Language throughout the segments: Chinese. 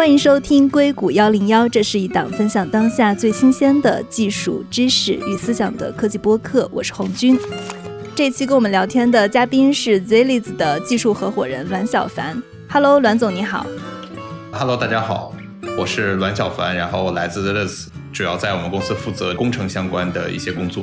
欢迎收听硅谷幺零幺，这是一档分享当下最新鲜的技术知识与思想的科技播客。我是红军。这期跟我们聊天的嘉宾是 Zilliz 的技术合伙人栾小凡。Hello，栾总你好。Hello，大家好，我是栾小凡，然后来自 Zilliz，主要在我们公司负责工程相关的一些工作。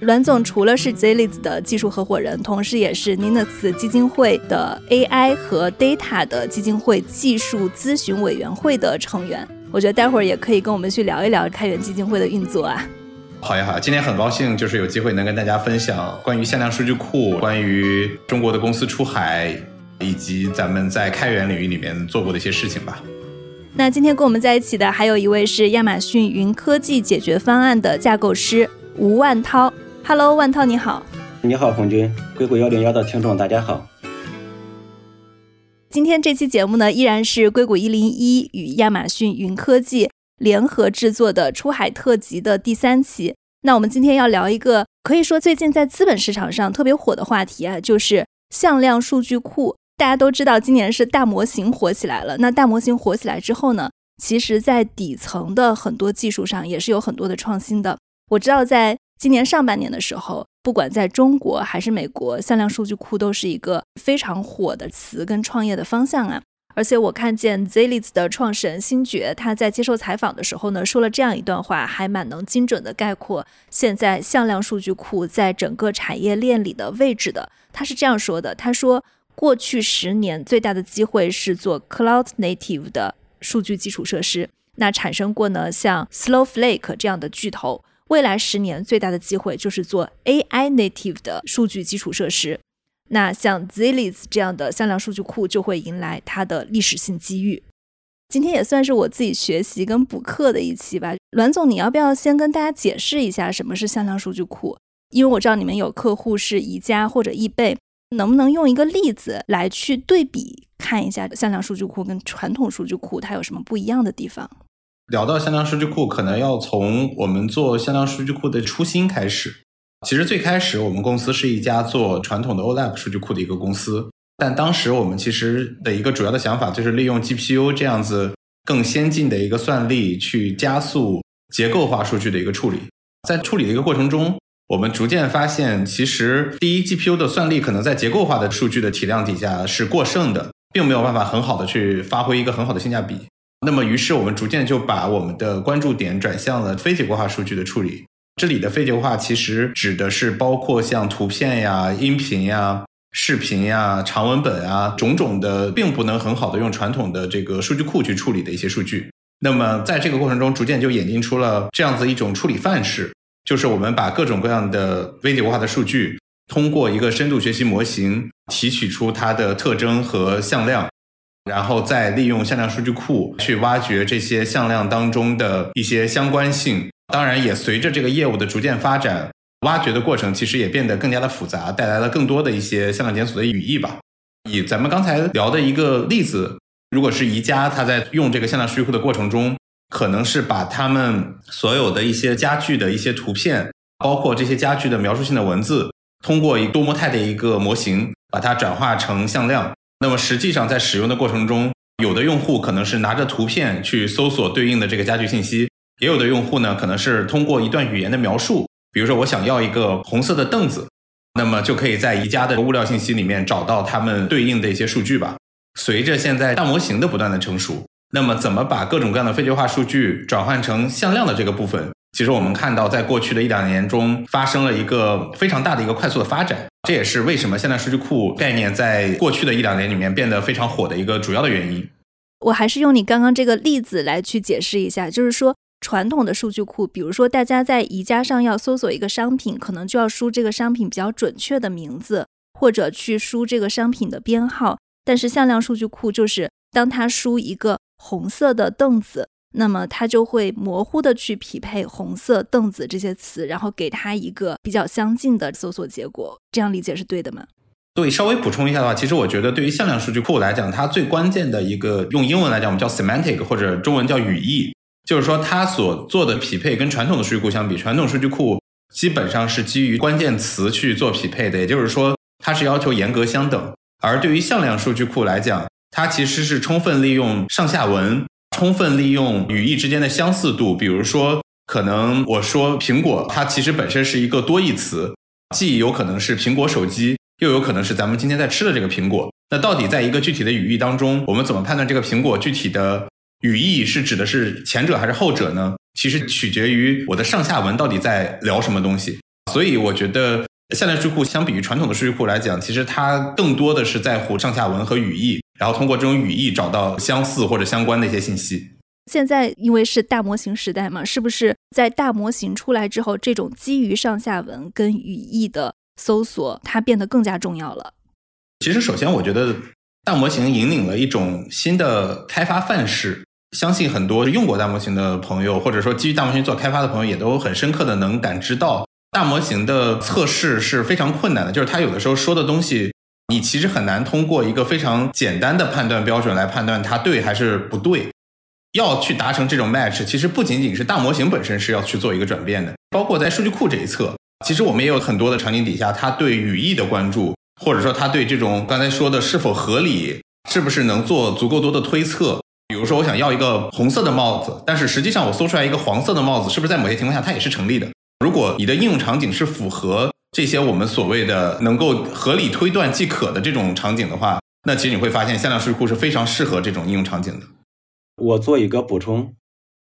栾总除了是 Zilliz 的技术合伙人，同时也是 Linux 基金会的 AI 和 Data 的基金会技术咨询委员会的成员。我觉得待会儿也可以跟我们去聊一聊开源基金会的运作啊。好呀好呀，今天很高兴就是有机会能跟大家分享关于向量数据库、关于中国的公司出海，以及咱们在开源领域里面做过的一些事情吧。那今天跟我们在一起的还有一位是亚马逊云科技解决方案的架构师吴万涛。Hello，万涛你好。你好，红军，硅谷幺零幺的听众大家好。今天这期节目呢，依然是硅谷一零一与亚马逊云科技联合制作的出海特辑的第三期。那我们今天要聊一个可以说最近在资本市场上特别火的话题啊，就是向量数据库。大家都知道，今年是大模型火起来了。那大模型火起来之后呢，其实在底层的很多技术上也是有很多的创新的。我知道在今年上半年的时候，不管在中国还是美国，向量数据库都是一个非常火的词跟创业的方向啊。而且我看见 Zilliz 的创始人星爵他在接受采访的时候呢，说了这样一段话，还蛮能精准的概括现在向量数据库在整个产业链里的位置的。他是这样说的：他说，过去十年最大的机会是做 Cloud Native 的数据基础设施，那产生过呢像 Snowflake 这样的巨头。未来十年最大的机会就是做 AI native 的数据基础设施，那像 Zilliz 这样的向量数据库就会迎来它的历史性机遇。今天也算是我自己学习跟补课的一期吧。栾总，你要不要先跟大家解释一下什么是向量数据库？因为我知道你们有客户是宜家或者易贝，能不能用一个例子来去对比看一下向量数据库跟传统数据库它有什么不一样的地方？聊到向量数据库，可能要从我们做向量数据库的初心开始。其实最开始，我们公司是一家做传统的 OLAP 数据库的一个公司，但当时我们其实的一个主要的想法就是利用 GPU 这样子更先进的一个算力，去加速结构化数据的一个处理。在处理的一个过程中，我们逐渐发现，其实第一 GPU 的算力可能在结构化的数据的体量底下是过剩的，并没有办法很好的去发挥一个很好的性价比。那么，于是我们逐渐就把我们的关注点转向了非结构化数据的处理。这里的非结构化其实指的是包括像图片呀、音频呀、视频呀、长文本啊种种的，并不能很好的用传统的这个数据库去处理的一些数据。那么，在这个过程中，逐渐就演进出了这样子一种处理范式，就是我们把各种各样的非结构化的数据，通过一个深度学习模型提取出它的特征和向量。然后再利用向量数据库去挖掘这些向量当中的一些相关性，当然也随着这个业务的逐渐发展，挖掘的过程其实也变得更加的复杂，带来了更多的一些向量检索的语义吧。以咱们刚才聊的一个例子，如果是宜家，它在用这个向量数据库的过程中，可能是把他们所有的一些家具的一些图片，包括这些家具的描述性的文字，通过一多模态的一个模型，把它转化成向量。那么实际上，在使用的过程中，有的用户可能是拿着图片去搜索对应的这个家具信息，也有的用户呢，可能是通过一段语言的描述，比如说我想要一个红色的凳子，那么就可以在宜家的物料信息里面找到他们对应的一些数据吧。随着现在大模型的不断的成熟，那么怎么把各种各样的非结构化数据转换成向量的这个部分？其实我们看到，在过去的一两年中，发生了一个非常大的一个快速的发展，这也是为什么现在数据库概念在过去的一两年里面变得非常火的一个主要的原因。我还是用你刚刚这个例子来去解释一下，就是说，传统的数据库，比如说大家在宜家上要搜索一个商品，可能就要输这个商品比较准确的名字，或者去输这个商品的编号。但是向量数据库就是，当它输一个红色的凳子。那么它就会模糊的去匹配红色凳子这些词，然后给它一个比较相近的搜索结果。这样理解是对的吗？对，稍微补充一下的话，其实我觉得对于向量数据库来讲，它最关键的一个用英文来讲，我们叫 semantic 或者中文叫语义，就是说它所做的匹配跟传统的数据库相比，传统数据库基本上是基于关键词去做匹配的，也就是说它是要求严格相等。而对于向量数据库来讲，它其实是充分利用上下文。充分利用语义之间的相似度，比如说，可能我说苹果，它其实本身是一个多义词，既有可能是苹果手机，又有可能是咱们今天在吃的这个苹果。那到底在一个具体的语义当中，我们怎么判断这个苹果具体的语义是指的是前者还是后者呢？其实取决于我的上下文到底在聊什么东西。所以我觉得。向量数据库相比于传统的数据库来讲，其实它更多的是在乎上下文和语义，然后通过这种语义找到相似或者相关的一些信息。现在因为是大模型时代嘛，是不是在大模型出来之后，这种基于上下文跟语义的搜索，它变得更加重要了？其实，首先我觉得大模型引领了一种新的开发范式，相信很多用过大模型的朋友，或者说基于大模型做开发的朋友，也都很深刻的能感知到。大模型的测试是非常困难的，就是它有的时候说的东西，你其实很难通过一个非常简单的判断标准来判断它对还是不对。要去达成这种 match，其实不仅仅是大模型本身是要去做一个转变的，包括在数据库这一侧，其实我们也有很多的场景底下，它对语义的关注，或者说它对这种刚才说的是否合理，是不是能做足够多的推测。比如说，我想要一个红色的帽子，但是实际上我搜出来一个黄色的帽子，是不是在某些情况下它也是成立的？如果你的应用场景是符合这些我们所谓的能够合理推断即可的这种场景的话，那其实你会发现向量数据库是非常适合这种应用场景的。我做一个补充，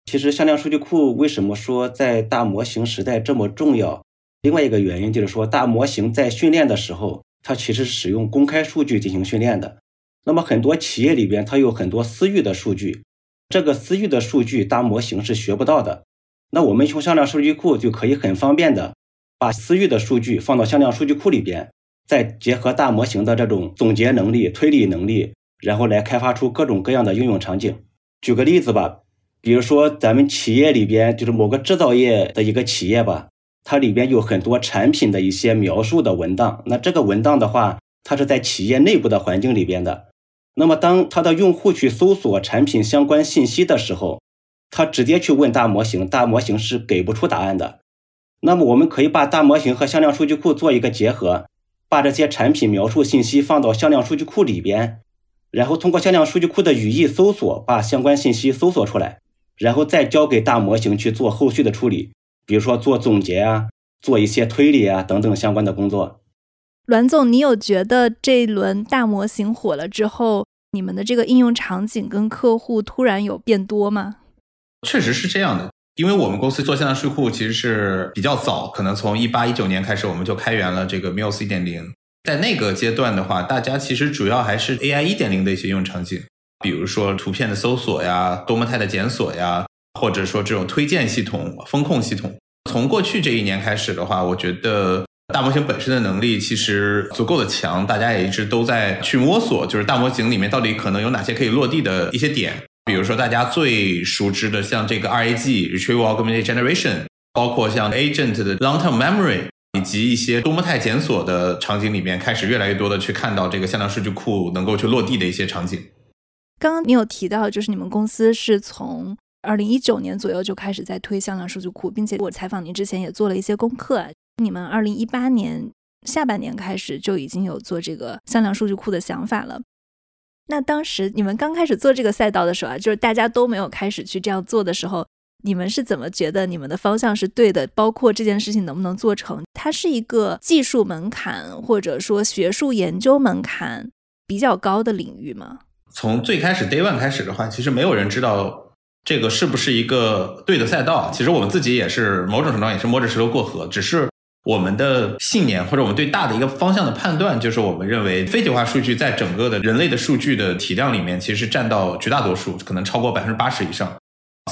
其实向量数据库为什么说在大模型时代这么重要？另外一个原因就是说，大模型在训练的时候，它其实使用公开数据进行训练的。那么很多企业里边，它有很多私域的数据，这个私域的数据大模型是学不到的。那我们用向量数据库就可以很方便的把私域的数据放到向量数据库里边，再结合大模型的这种总结能力、推理能力，然后来开发出各种各样的应用场景。举个例子吧，比如说咱们企业里边就是某个制造业的一个企业吧，它里边有很多产品的一些描述的文档。那这个文档的话，它是在企业内部的环境里边的。那么当它的用户去搜索产品相关信息的时候，他直接去问大模型，大模型是给不出答案的。那么我们可以把大模型和向量数据库做一个结合，把这些产品描述信息放到向量数据库里边，然后通过向量数据库的语义搜索，把相关信息搜索出来，然后再交给大模型去做后续的处理，比如说做总结啊，做一些推理啊等等相关的工作。栾总，你有觉得这一轮大模型火了之后，你们的这个应用场景跟客户突然有变多吗？确实是这样的，因为我们公司做线上数据库其实是比较早，可能从一八一九年开始我们就开源了这个 Muse 一点零。在那个阶段的话，大家其实主要还是 AI 一点零的一些应用场景，比如说图片的搜索呀、多模态的检索呀，或者说这种推荐系统、风控系统。从过去这一年开始的话，我觉得大模型本身的能力其实足够的强，大家也一直都在去摸索，就是大模型里面到底可能有哪些可以落地的一些点。比如说，大家最熟知的像这个 RAG（Retrieval Augmented Generation），包括像 Agent 的 Long-Term Memory，以及一些多模态检索的场景里面，开始越来越多的去看到这个向量数据库能够去落地的一些场景。刚刚你有提到，就是你们公司是从二零一九年左右就开始在推向量数据库，并且我采访您之前也做了一些功课。你们二零一八年下半年开始就已经有做这个向量数据库的想法了。那当时你们刚开始做这个赛道的时候啊，就是大家都没有开始去这样做的时候，你们是怎么觉得你们的方向是对的？包括这件事情能不能做成？它是一个技术门槛或者说学术研究门槛比较高的领域吗？从最开始 Day One 开始的话，其实没有人知道这个是不是一个对的赛道。其实我们自己也是某种程度上也是摸着石头过河，只是。我们的信念或者我们对大的一个方向的判断，就是我们认为非体化数据在整个的人类的数据的体量里面，其实占到绝大多数，可能超过百分之八十以上。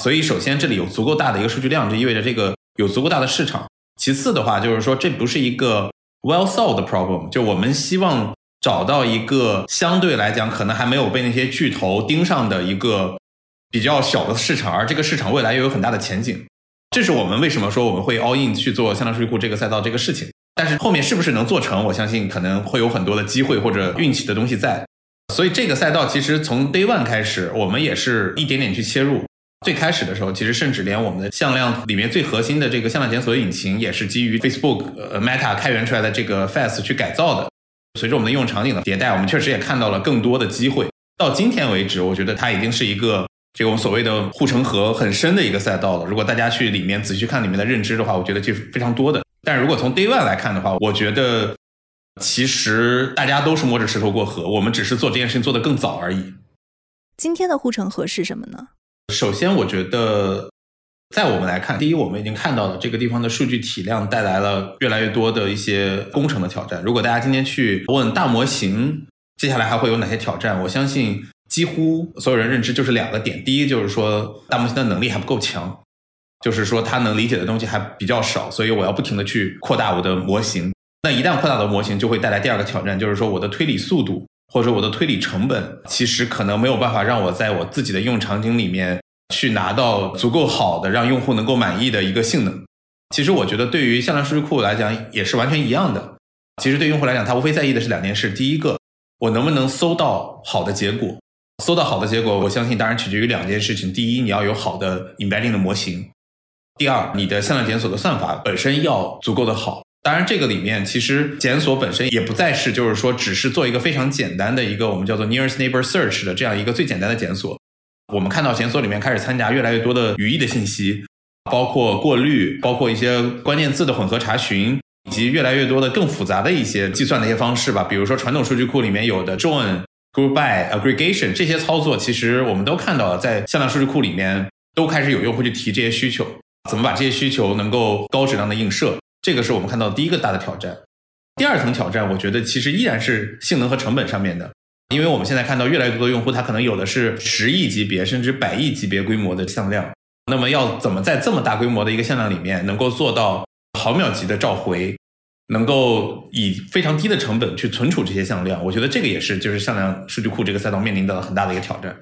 所以，首先这里有足够大的一个数据量，就意味着这个有足够大的市场。其次的话，就是说这不是一个 well solved problem，就我们希望找到一个相对来讲可能还没有被那些巨头盯上的一个比较小的市场，而这个市场未来又有很大的前景。这是我们为什么说我们会 all in 去做向量数据库这个赛道这个事情，但是后面是不是能做成，我相信可能会有很多的机会或者运气的东西在。所以这个赛道其实从 day one 开始，我们也是一点点去切入。最开始的时候，其实甚至连我们的向量里面最核心的这个向量检索引擎，也是基于 Facebook 呃 Meta 开源出来的这个 Fast 去改造的。随着我们的应用场景的迭代，我们确实也看到了更多的机会。到今天为止，我觉得它已经是一个这个我们所谓的护城河很深的一个赛道了。如果大家去里面仔细去看里面的认知的话，我觉得这是非常多的。但是如果从 Day One 来看的话，我觉得其实大家都是摸着石头过河，我们只是做这件事情做得更早而已。今天的护城河是什么呢？首先，我觉得在我们来看，第一，我们已经看到了这个地方的数据体量带来了越来越多的一些工程的挑战。如果大家今天去问大模型，接下来还会有哪些挑战？我相信几乎所有人认知就是两个点：第一，就是说大模型的能力还不够强，就是说它能理解的东西还比较少，所以我要不停的去扩大我的模型。那一旦扩大的模型，就会带来第二个挑战，就是说我的推理速度。或者说我的推理成本其实可能没有办法让我在我自己的应用场景里面去拿到足够好的让用户能够满意的一个性能。其实我觉得对于向量数据库来讲也是完全一样的。其实对用户来讲，他无非在意的是两件事：第一个，我能不能搜到好的结果？搜到好的结果，我相信当然取决于两件事情：第一，你要有好的 embedding 的模型；第二，你的向量检索的算法本身要足够的好。当然，这个里面其实检索本身也不再是，就是说只是做一个非常简单的一个我们叫做 nearest neighbor search 的这样一个最简单的检索。我们看到检索里面开始参加越来越多的语义的信息，包括过滤，包括一些关键字的混合查询，以及越来越多的更复杂的一些计算的一些方式吧。比如说传统数据库里面有的 join、group by、aggregation 这些操作，其实我们都看到了，在向量数据库里面都开始有用户去提这些需求，怎么把这些需求能够高质量的映射。这个是我们看到第一个大的挑战，第二层挑战，我觉得其实依然是性能和成本上面的，因为我们现在看到越来越多的用户，他可能有的是十亿级别甚至百亿级别规模的向量，那么要怎么在这么大规模的一个向量里面，能够做到毫秒级的召回，能够以非常低的成本去存储这些向量，我觉得这个也是就是向量数据库这个赛道面临的很大的一个挑战。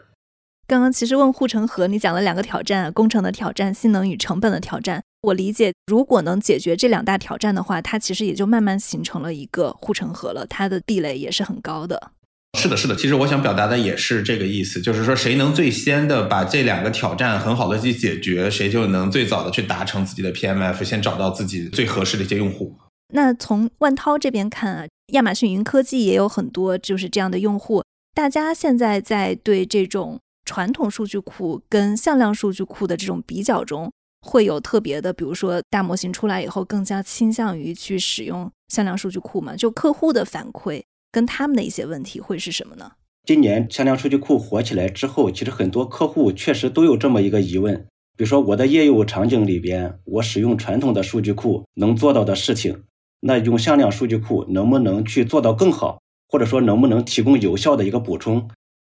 刚刚其实问护城河，你讲了两个挑战：工程的挑战、性能与成本的挑战。我理解，如果能解决这两大挑战的话，它其实也就慢慢形成了一个护城河了。它的壁垒也是很高的。是的，是的。其实我想表达的也是这个意思，就是说，谁能最先的把这两个挑战很好的去解决，谁就能最早的去达成自己的 PMF，先找到自己最合适的一些用户。那从万涛这边看啊，亚马逊云科技也有很多就是这样的用户。大家现在在对这种传统数据库跟向量数据库的这种比较中。会有特别的，比如说大模型出来以后，更加倾向于去使用向量数据库嘛？就客户的反馈跟他们的一些问题会是什么呢？今年向量数据库火起来之后，其实很多客户确实都有这么一个疑问，比如说我的业务场景里边，我使用传统的数据库能做到的事情，那用向量数据库能不能去做到更好，或者说能不能提供有效的一个补充？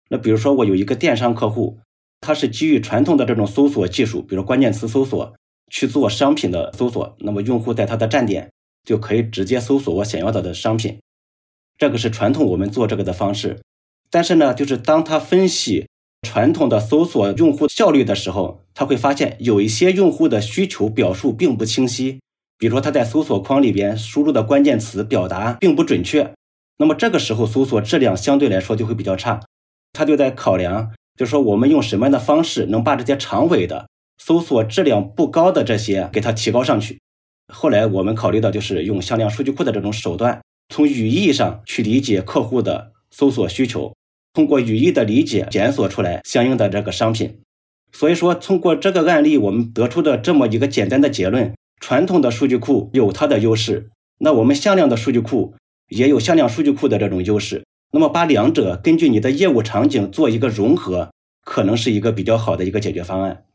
那比如说我有一个电商客户。他是基于传统的这种搜索技术，比如关键词搜索去做商品的搜索，那么用户在它的站点就可以直接搜索我想要的的商品。这个是传统我们做这个的方式。但是呢，就是当他分析传统的搜索用户效率的时候，他会发现有一些用户的需求表述并不清晰，比如说他在搜索框里边输入的关键词表达并不准确，那么这个时候搜索质量相对来说就会比较差。他就在考量。就是说，我们用什么样的方式能把这些长尾的搜索质量不高的这些给它提高上去？后来我们考虑到，就是用向量数据库的这种手段，从语义上去理解客户的搜索需求，通过语义的理解检索出来相应的这个商品。所以说，通过这个案例，我们得出的这么一个简单的结论：传统的数据库有它的优势，那我们向量的数据库也有向量数据库的这种优势。那么把两者根据你的业务场景做一个融合，可能是一个比较好的一个解决方案。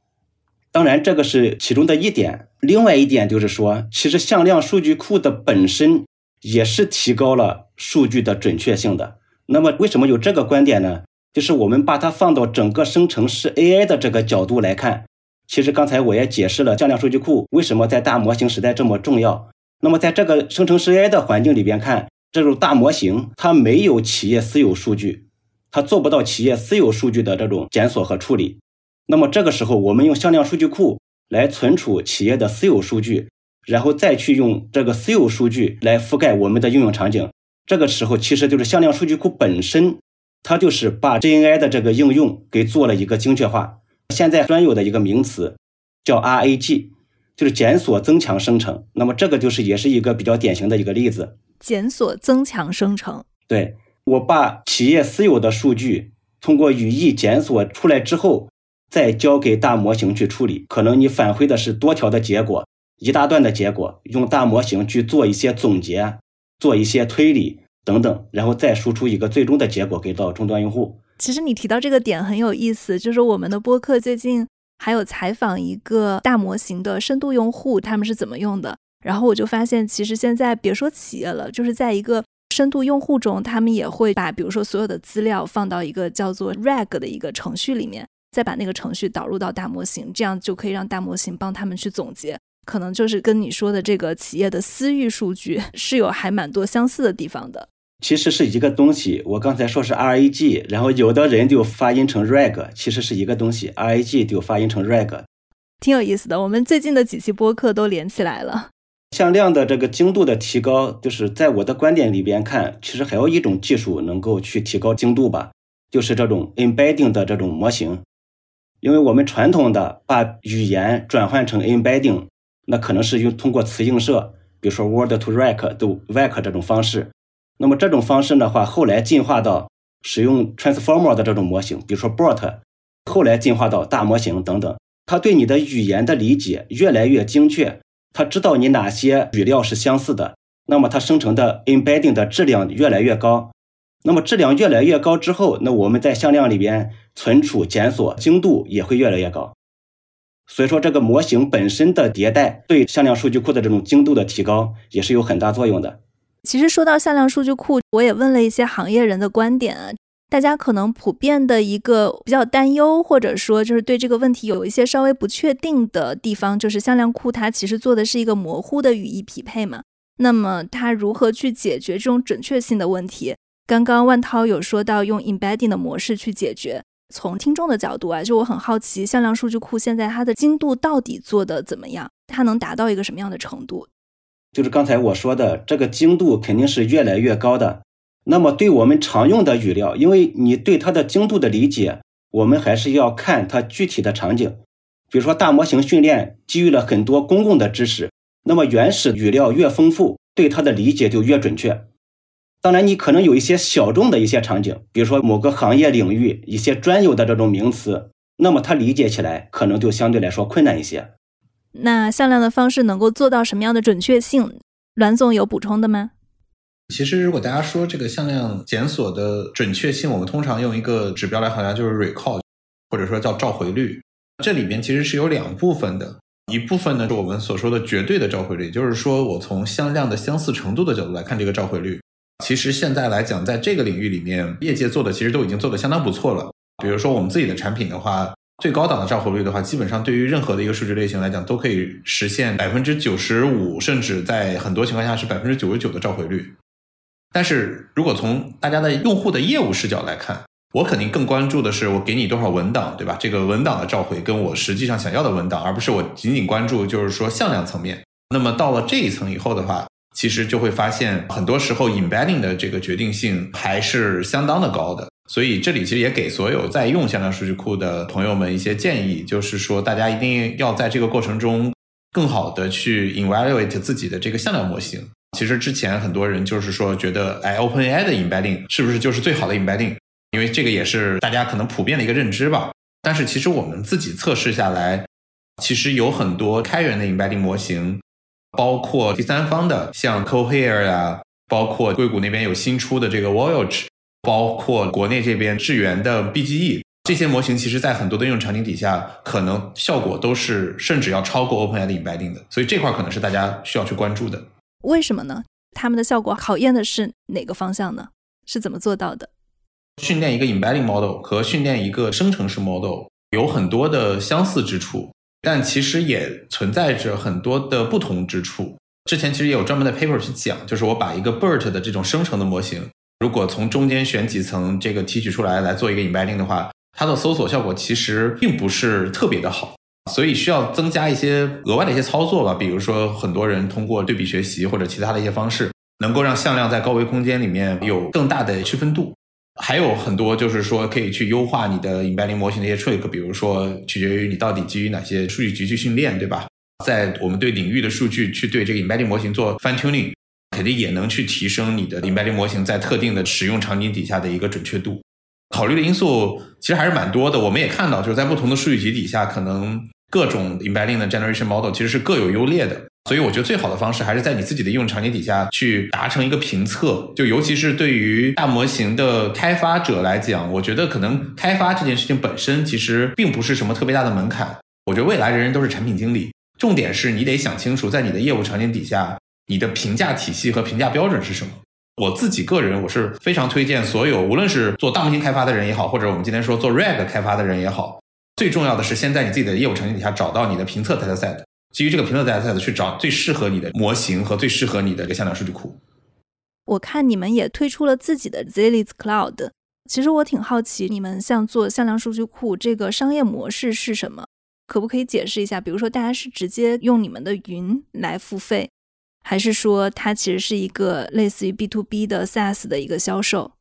当然，这个是其中的一点。另外一点就是说，其实向量数据库的本身也是提高了数据的准确性的。那么为什么有这个观点呢？就是我们把它放到整个生成式 AI 的这个角度来看，其实刚才我也解释了向量数据库为什么在大模型时代这么重要。那么在这个生成式 AI 的环境里边看。这种大模型，它没有企业私有数据，它做不到企业私有数据的这种检索和处理。那么这个时候，我们用向量数据库来存储企业的私有数据，然后再去用这个私有数据来覆盖我们的应用场景。这个时候，其实就是向量数据库本身，它就是把 GNI 的这个应用给做了一个精确化。现在专有的一个名词叫 RAG，就是检索增强生成。那么这个就是也是一个比较典型的一个例子。检索增强生成，对我把企业私有的数据通过语义检索出来之后，再交给大模型去处理。可能你返回的是多条的结果，一大段的结果，用大模型去做一些总结，做一些推理等等，然后再输出一个最终的结果给到终端用户。其实你提到这个点很有意思，就是我们的播客最近还有采访一个大模型的深度用户，他们是怎么用的。然后我就发现，其实现在别说企业了，就是在一个深度用户中，他们也会把比如说所有的资料放到一个叫做 RAG 的一个程序里面，再把那个程序导入到大模型，这样就可以让大模型帮他们去总结。可能就是跟你说的这个企业的私域数据 是有还蛮多相似的地方的。其实是一个东西，我刚才说是 RAG，然后有的人就发音成 RAG，其实是一个东西，RAG 就发音成 RAG，挺有意思的。我们最近的几期播客都连起来了。向量的这个精度的提高，就是在我的观点里边看，其实还有一种技术能够去提高精度吧，就是这种 embedding 的这种模型。因为我们传统的把语言转换成 embedding，那可能是用通过词映射，比如说 word to rec 都 vec 这种方式。那么这种方式的话，后来进化到使用 transformer 的这种模型，比如说 BERT，后来进化到大模型等等，它对你的语言的理解越来越精确，它知道你哪些语料是相似的，那么它生成的 embedding 的质量越来越高，那么质量越来越高之后，那我们在向量里边存储检索精度也会越来越高，所以说这个模型本身的迭代对向量数据库的这种精度的提高也是有很大作用的。其实说到向量数据库，我也问了一些行业人的观点啊。大家可能普遍的一个比较担忧，或者说就是对这个问题有一些稍微不确定的地方，就是向量库它其实做的是一个模糊的语义匹配嘛。那么它如何去解决这种准确性的问题？刚刚万涛有说到用 embedding 的模式去解决。从听众的角度啊，就我很好奇，向量数据库现在它的精度到底做的怎么样？它能达到一个什么样的程度？就是刚才我说的，这个精度肯定是越来越高的。那么，对我们常用的语料，因为你对它的精度的理解，我们还是要看它具体的场景。比如说，大模型训练基于了很多公共的知识，那么原始语料越丰富，对它的理解就越准确。当然，你可能有一些小众的一些场景，比如说某个行业领域一些专有的这种名词，那么它理解起来可能就相对来说困难一些。那向量的方式能够做到什么样的准确性？栾总有补充的吗？其实，如果大家说这个向量检索的准确性，我们通常用一个指标来衡量，就是 recall，或者说叫召回率。这里边其实是有两部分的，一部分呢是我们所说的绝对的召回率，就是说我从向量的相似程度的角度来看这个召回率。其实现在来讲，在这个领域里面，业界做的其实都已经做的相当不错了。比如说我们自己的产品的话。最高档的召回率的话，基本上对于任何的一个数据类型来讲，都可以实现百分之九十五，甚至在很多情况下是百分之九十九的召回率。但是如果从大家的用户的业务视角来看，我肯定更关注的是我给你多少文档，对吧？这个文档的召回跟我实际上想要的文档，而不是我仅仅关注就是说向量层面。那么到了这一层以后的话，其实就会发现很多时候 embedding 的这个决定性还是相当的高的。所以这里其实也给所有在用向量数据库的朋友们一些建议，就是说大家一定要在这个过程中更好的去 evaluate 自己的这个向量模型。其实之前很多人就是说觉得，哎，OpenAI 的 embedding 是不是就是最好的 embedding？因为这个也是大家可能普遍的一个认知吧。但是其实我们自己测试下来，其实有很多开源的 embedding 模型，包括第三方的，像 Cohere 啊，包括硅谷那边有新出的这个 Voyage。包括国内这边智源的 BGE 这些模型，其实在很多的应用场景底下，可能效果都是甚至要超过 OpenAI 的 embedding 的，所以这块可能是大家需要去关注的。为什么呢？他们的效果考验的是哪个方向呢？是怎么做到的？训练一个 embedding model 和训练一个生成式 model 有很多的相似之处，但其实也存在着很多的不同之处。之前其实也有专门的 paper 去讲，就是我把一个 BERT 的这种生成的模型。如果从中间选几层这个提取出来来做一个 embedding 的话，它的搜索效果其实并不是特别的好，所以需要增加一些额外的一些操作吧。比如说，很多人通过对比学习或者其他的一些方式，能够让向量在高维空间里面有更大的区分度。还有很多就是说可以去优化你的 embedding 模型的一些 trick，比如说取决于你到底基于哪些数据集去训练，对吧？在我们对领域的数据去对这个 embedding 模型做 fine tuning。肯定也能去提升你的 embedding 模型在特定的使用场景底下的一个准确度。考虑的因素其实还是蛮多的。我们也看到，就是在不同的数据集底下，可能各种 embedding 的 generation model 其实是各有优劣的。所以我觉得最好的方式还是在你自己的应用场景底下去达成一个评测。就尤其是对于大模型的开发者来讲，我觉得可能开发这件事情本身其实并不是什么特别大的门槛。我觉得未来人人都是产品经理，重点是你得想清楚，在你的业务场景底下，你的评价体系和评价标准是什么。我自己个人，我是非常推荐所有，无论是做大模型开发的人也好，或者我们今天说做 RAG 开发的人也好，最重要的是先在你自己的业务场景底下找到你的评测 dataset，基于这个评测 dataset 去找最适合你的模型和最适合你的一个向量数据库。我看你们也推出了自己的 z i l i z Cloud，其实我挺好奇，你们像做向量数据库这个商业模式是什么？可不可以解释一下？比如说，大家是直接用你们的云来付费？还是说它其实是一个类似于 B to B 的 SaaS 的一个销售？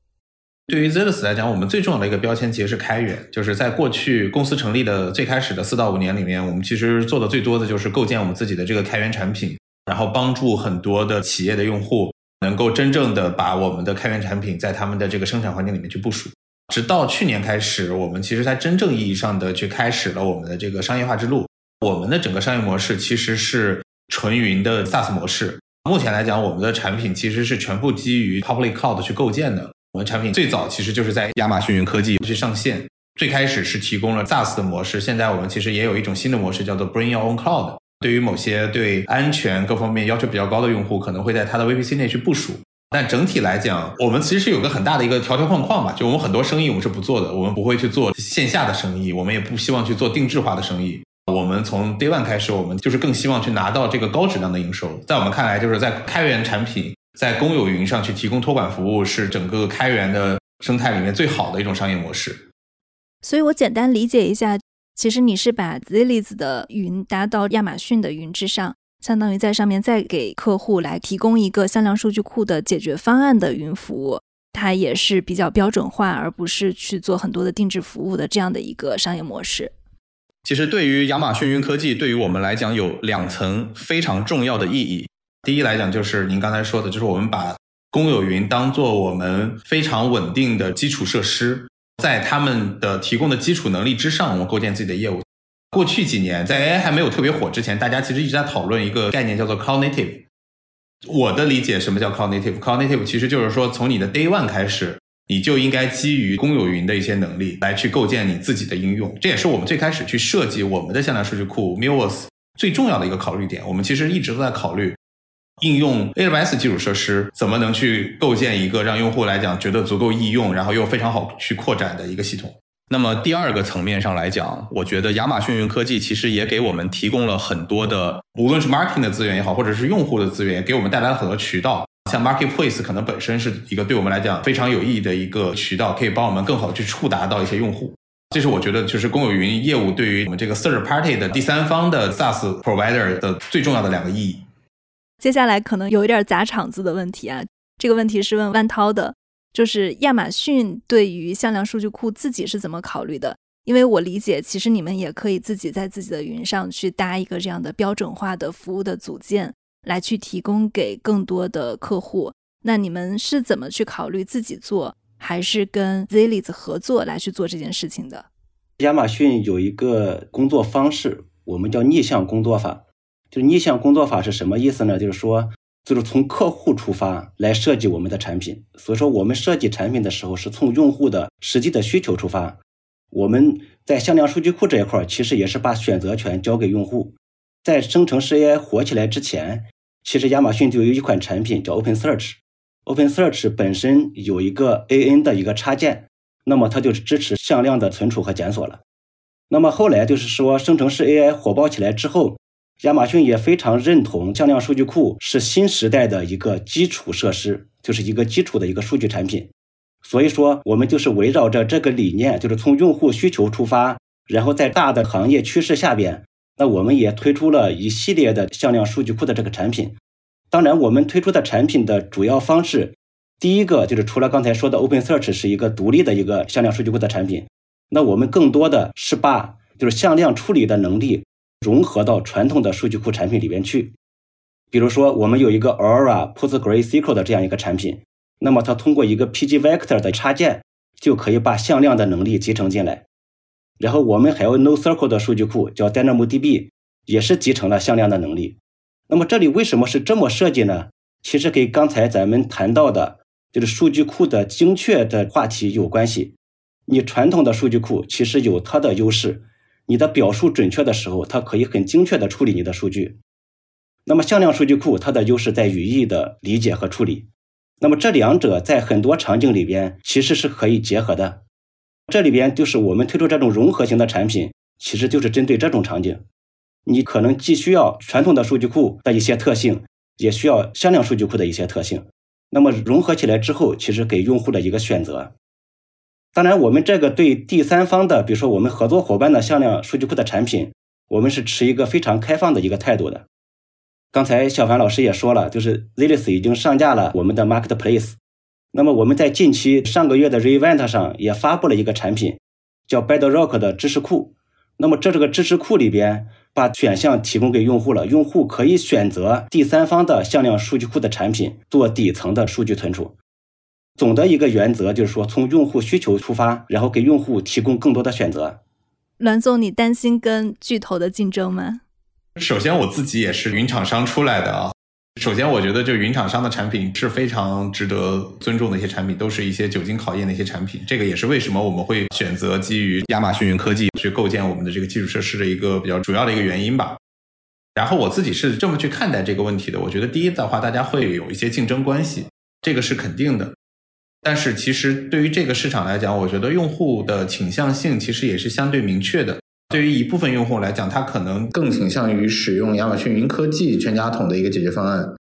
对于 Zealous 来讲，我们最重要的一个标签其实是开源。就是在过去公司成立的最开始的四到五年里面，我们其实做的最多的就是构建我们自己的这个开源产品，然后帮助很多的企业的用户能够真正的把我们的开源产品在他们的这个生产环境里面去部署。直到去年开始，我们其实才真正意义上的去开始了我们的这个商业化之路。我们的整个商业模式其实是。纯云的 SaaS 模式，目前来讲，我们的产品其实是全部基于 Public Cloud 去构建的。我们产品最早其实就是在亚马逊云科技去上线，最开始是提供了 SaaS 的模式。现在我们其实也有一种新的模式，叫做 Bring Your Own Cloud。对于某些对安全各方面要求比较高的用户，可能会在它的 VPC 内去部署。但整体来讲，我们其实是有个很大的一个条条框框吧，就我们很多生意我们是不做的，我们不会去做线下的生意，我们也不希望去做定制化的生意。我们从 Day One 开始，我们就是更希望去拿到这个高质量的营收。在我们看来，就是在开源产品在公有云上去提供托管服务，是整个开源的生态里面最好的一种商业模式。所以我简单理解一下，其实你是把 z i l i z 的云搭到亚马逊的云之上，相当于在上面再给客户来提供一个向量数据库的解决方案的云服务，它也是比较标准化，而不是去做很多的定制服务的这样的一个商业模式。其实，对于亚马逊云科技，对于我们来讲有两层非常重要的意义。第一来讲，就是您刚才说的，就是我们把公有云当做我们非常稳定的基础设施，在他们的提供的基础能力之上，我们构建自己的业务。过去几年，在 AI 还没有特别火之前，大家其实一直在讨论一个概念，叫做 Cloud Native。我的理解，什么叫 Cloud Native？Cloud Native 其实就是说，从你的 Day One 开始。你就应该基于公有云的一些能力来去构建你自己的应用，这也是我们最开始去设计我们的向量数据库 m i l o s 最重要的一个考虑点。我们其实一直都在考虑应用 AWS 基础设施怎么能去构建一个让用户来讲觉得足够易用，然后又非常好去扩展的一个系统。那么第二个层面上来讲，我觉得亚马逊云科技其实也给我们提供了很多的，无论是 marketing 的资源也好，或者是用户的资源，给我们带来了很多渠道。像 marketplace 可能本身是一个对我们来讲非常有意义的一个渠道，可以帮我们更好的去触达到一些用户。这是我觉得就是公有云业务对于我们这个 third party 的第三方的 SaaS provider 的最重要的两个意义。接下来可能有一点砸场子的问题啊，这个问题是问万涛的，就是亚马逊对于向量数据库自己是怎么考虑的？因为我理解，其实你们也可以自己在自己的云上去搭一个这样的标准化的服务的组件。来去提供给更多的客户，那你们是怎么去考虑自己做，还是跟 z i l i z 合作来去做这件事情的？亚马逊有一个工作方式，我们叫逆向工作法。就逆向工作法是什么意思呢？就是说，就是从客户出发来设计我们的产品。所以说，我们设计产品的时候是从用户的实际的需求出发。我们在向量数据库这一块儿，其实也是把选择权交给用户。在生成式 AI 火起来之前。其实亚马逊就有一款产品叫 Open Search，Open Search 本身有一个 AN 的一个插件，那么它就支持向量的存储和检索了。那么后来就是说生成式 AI 火爆起来之后，亚马逊也非常认同向量数据库是新时代的一个基础设施，就是一个基础的一个数据产品。所以说我们就是围绕着这个理念，就是从用户需求出发，然后在大的行业趋势下边。那我们也推出了一系列的向量数据库的这个产品。当然，我们推出的产品的主要方式，第一个就是除了刚才说的 Open Search 是一个独立的一个向量数据库的产品，那我们更多的是把就是向量处理的能力融合到传统的数据库产品里边去。比如说，我们有一个 Aura PostgreSQL 的这样一个产品，那么它通过一个 pgvector 的插件，就可以把向量的能力集成进来。然后我们还有 NoSQL 的数据库叫 DynamoDB，也是集成了向量的能力。那么这里为什么是这么设计呢？其实跟刚才咱们谈到的，就是数据库的精确的话题有关系。你传统的数据库其实有它的优势，你的表述准确的时候，它可以很精确的处理你的数据。那么向量数据库它的优势在语义的理解和处理。那么这两者在很多场景里边其实是可以结合的。这里边就是我们推出这种融合型的产品，其实就是针对这种场景。你可能既需要传统的数据库的一些特性。也需要向量数据库的一些特性，那么融合起来之后，其实给用户的一个选择。当然，我们这个对第三方的，比如说我们合作伙伴的向量数据库的产品，我们是持一个非常开放的一个态度的。刚才小凡老师也说了，就是 Zealous 已经上架了我们的 Marketplace。那么我们在近期上个月的 Revent 上也发布了一个产品，叫 Bedrock 的知识库。那么这这个知识库里边。把选项提供给用户了，用户可以选择第三方的向量数据库的产品做底层的数据存储。总的一个原则就是说，从用户需求出发，然后给用户提供更多的选择。栾总，你担心跟巨头的竞争吗？首先，我自己也是云厂商出来的啊。首先，我觉得就云厂商的产品是非常值得尊重的一些产品，都是一些久经考验的一些产品。这个也是为什么我们会选择基于亚马逊云科技去构建我们的这个基础设施的一个比较主要的一个原因吧。然后我自己是这么去看待这个问题的。我觉得第一的话，大家会有一些竞争关系，这个是肯定的。但是其实对于这个市场来讲，我觉得用户的倾向性其实也是相对明确的。对于一部分用户来讲，他可能更倾向于使用亚马逊云科技全家桶的一个解决方案；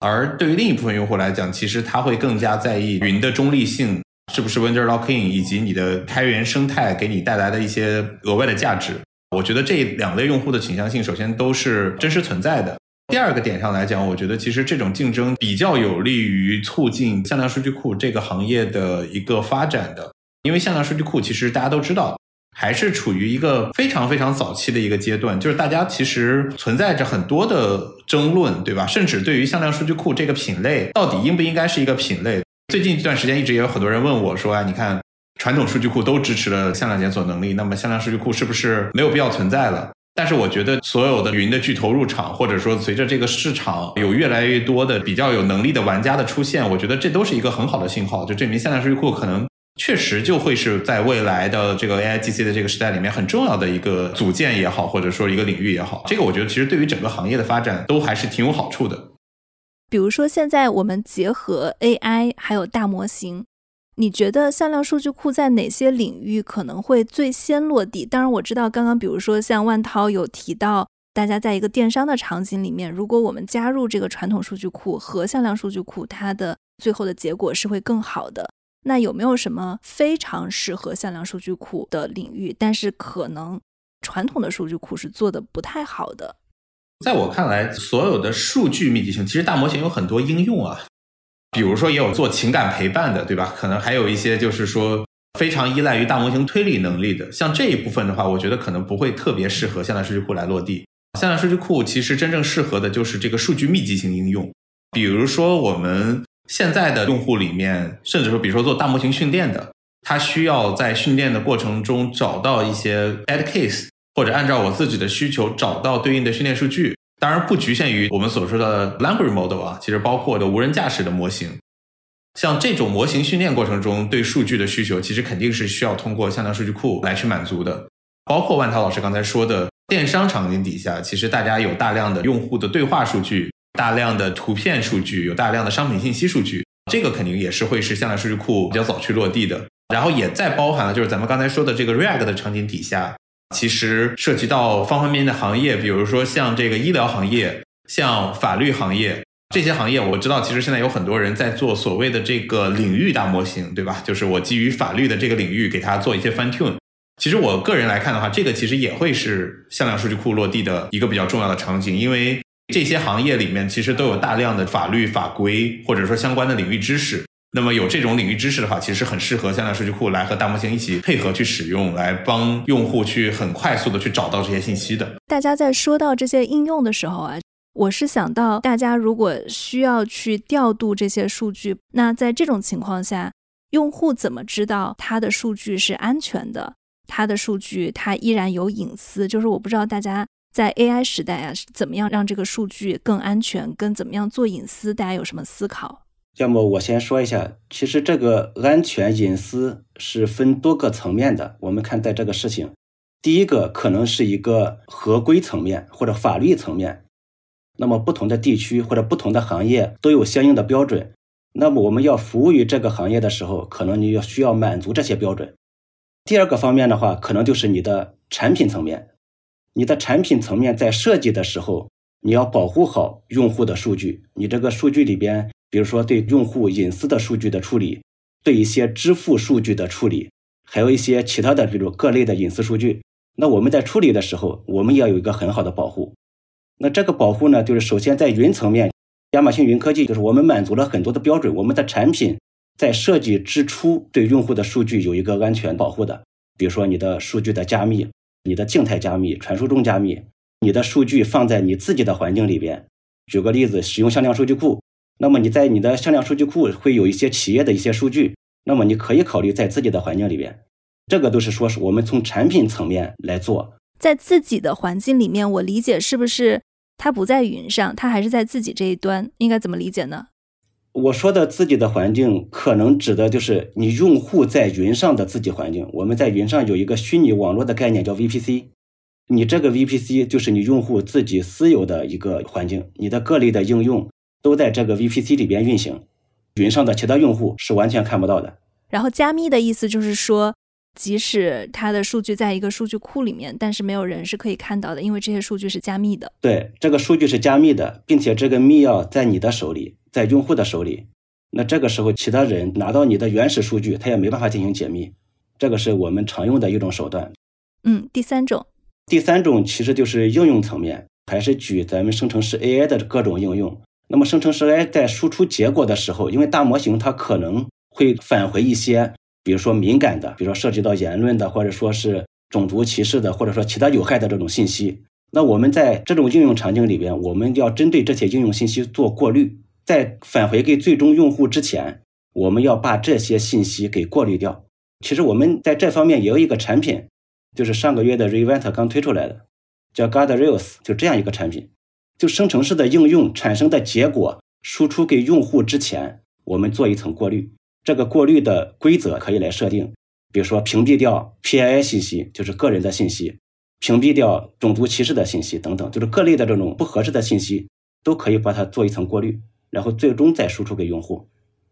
而对于另一部分用户来讲，其实他会更加在意云的中立性，是不是 Vendor Lock-in，以及你的开源生态给你带来的一些额外的价值。我觉得这两类用户的倾向性，首先都是真实存在的。第二个点上来讲，我觉得其实这种竞争比较有利于促进向量数据库这个行业的一个发展的，因为向量数据库其实大家都知道。还是处于一个非常非常早期的一个阶段，就是大家其实存在着很多的争论，对吧？甚至对于向量数据库这个品类，到底应不应该是一个品类？最近一段时间，一直也有很多人问我说：“哎，你看传统数据库都支持了向量检索能力，那么向量数据库是不是没有必要存在了？”但是我觉得，所有的云的巨头入场，或者说随着这个市场有越来越多的比较有能力的玩家的出现，我觉得这都是一个很好的信号，就证明向量数据库可能。确实就会是在未来的这个 AIGC 的这个时代里面很重要的一个组件也好，或者说一个领域也好，这个我觉得其实对于整个行业的发展都还是挺有好处的。比如说现在我们结合 AI 还有大模型，你觉得向量数据库在哪些领域可能会最先落地？当然我知道刚刚比如说像万涛有提到，大家在一个电商的场景里面，如果我们加入这个传统数据库和向量数据库，它的最后的结果是会更好的。那有没有什么非常适合向量数据库的领域？但是可能传统的数据库是做的不太好的。在我看来，所有的数据密集性，其实大模型有很多应用啊。比如说，也有做情感陪伴的，对吧？可能还有一些就是说非常依赖于大模型推理能力的。像这一部分的话，我觉得可能不会特别适合向量数据库来落地。向量数据库其实真正适合的就是这个数据密集型应用，比如说我们。现在的用户里面，甚至说，比如说做大模型训练的，他需要在训练的过程中找到一些 ed case，或者按照我自己的需求找到对应的训练数据。当然，不局限于我们所说的 language model 啊，其实包括的无人驾驶的模型。像这种模型训练过程中对数据的需求，其实肯定是需要通过向量数据库来去满足的。包括万涛老师刚才说的电商场景底下，其实大家有大量的用户的对话数据。大量的图片数据，有大量的商品信息数据，这个肯定也是会是向量数据库比较早去落地的。然后也在包含了，就是咱们刚才说的这个 RAG 的场景底下，其实涉及到方方面面的行业，比如说像这个医疗行业、像法律行业这些行业，我知道其实现在有很多人在做所谓的这个领域大模型，对吧？就是我基于法律的这个领域给它做一些 fine tune。其实我个人来看的话，这个其实也会是向量数据库落地的一个比较重要的场景，因为。这些行业里面其实都有大量的法律法规，或者说相关的领域知识。那么有这种领域知识的话，其实很适合向量数据库来和大模型一起配合去使用，来帮用户去很快速的去找到这些信息的。大家在说到这些应用的时候啊，我是想到大家如果需要去调度这些数据，那在这种情况下，用户怎么知道他的数据是安全的？他的数据他依然有隐私，就是我不知道大家在 AI 时代啊，怎么样让这个数据更安全，跟怎么样做隐私，大家有什么思考？要么我先说一下，其实这个安全隐私是分多个层面的。我们看待这个事情，第一个可能是一个合规层面或者法律层面，那么不同的地区或者不同的行业都有相应的标准。那么我们要服务于这个行业的时候，可能你要需要满足这些标准。第二个方面的话，可能就是你的产品层面，你的产品层面在设计的时候，你要保护好用户的数据。你这个数据里边，比如说对用户隐私的数据的处理，对一些支付数据的处理，还有一些其他的比如各类的隐私数据，那我们在处理的时候，我们要有一个很好的保护。那这个保护呢，就是首先在云层面。亚马逊云科技就是我们满足了很多的标准，我们的产品在设计之初对用户的数据有一个安全保护的，比如说你的数据的加密、你的静态加密、传输中加密，你的数据放在你自己的环境里边。举个例子，使用向量数据库，那么你在你的向量数据库会有一些企业的一些数据，那么你可以考虑在自己的环境里边。这个都是说是我们从产品层面来做，在自己的环境里面，我理解是不是？它不在云上，它还是在自己这一端，应该怎么理解呢？我说的自己的环境，可能指的就是你用户在云上的自己环境。我们在云上有一个虚拟网络的概念叫 VPC，你这个 VPC 就是你用户自己私有的一个环境，你的各类的应用都在这个 VPC 里边运行，云上的其他用户是完全看不到的。然后加密的意思就是说。即使它的数据在一个数据库里面，但是没有人是可以看到的，因为这些数据是加密的。对，这个数据是加密的，并且这个密钥在你的手里，在用户的手里。那这个时候，其他人拿到你的原始数据，他也没办法进行解密。这个是我们常用的一种手段。嗯，第三种，第三种其实就是应用层面，还是举咱们生成式 AI 的各种应用。那么生成式 AI 在输出结果的时候，因为大模型它可能会返回一些。比如说敏感的，比如说涉及到言论的，或者说是种族歧视的，或者说其他有害的这种信息，那我们在这种应用场景里边，我们要针对这些应用信息做过滤，在返回给最终用户之前，我们要把这些信息给过滤掉。其实我们在这方面也有一个产品，就是上个月的 Revent 刚推出来的，叫 Guardrails，就这样一个产品，就生成式的应用产生的结果输出给用户之前，我们做一层过滤。这个过滤的规则可以来设定，比如说屏蔽掉 PII 信息，就是个人的信息；屏蔽掉种族歧视的信息等等，就是各类的这种不合适的信息，都可以把它做一层过滤，然后最终再输出给用户。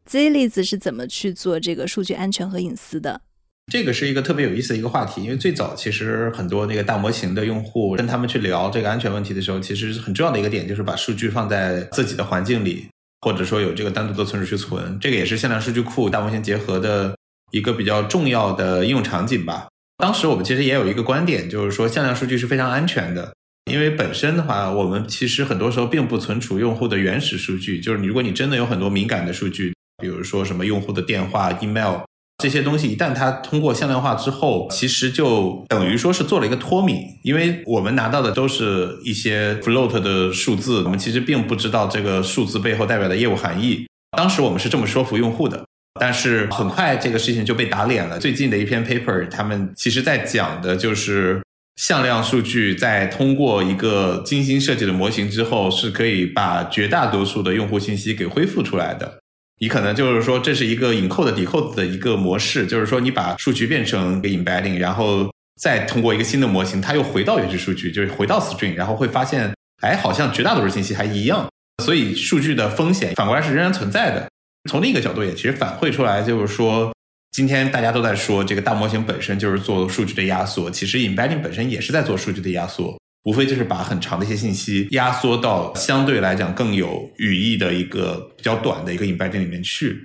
这例子是怎么去做这个数据安全和隐私的？这个是一个特别有意思的一个话题，因为最早其实很多那个大模型的用户跟他们去聊这个安全问题的时候，其实很重要的一个点就是把数据放在自己的环境里。或者说有这个单独的存储去存，这个也是向量数据库大模型结合的一个比较重要的应用场景吧。当时我们其实也有一个观点，就是说向量数据是非常安全的，因为本身的话，我们其实很多时候并不存储用户的原始数据，就是你如果你真的有很多敏感的数据，比如说什么用户的电话、email。这些东西一旦它通过向量化之后，其实就等于说是做了一个脱敏，因为我们拿到的都是一些 float 的数字，我们其实并不知道这个数字背后代表的业务含义。当时我们是这么说服用户的，但是很快这个事情就被打脸了。最近的一篇 paper，他们其实在讲的就是向量数据在通过一个精心设计的模型之后，是可以把绝大多数的用户信息给恢复出来的。你可能就是说，这是一个 encode decode 的一个模式，就是说你把数据变成一个 embedding，然后再通过一个新的模型，它又回到原始数据，就是回到 string，然后会发现，哎，好像绝大多数信息还一样，所以数据的风险反过来是仍然存在的。从另一个角度也其实反馈出来，就是说，今天大家都在说这个大模型本身就是做数据的压缩，其实 embedding 本身也是在做数据的压缩。无非就是把很长的一些信息压缩到相对来讲更有语义的一个比较短的一个 embedding 里面去。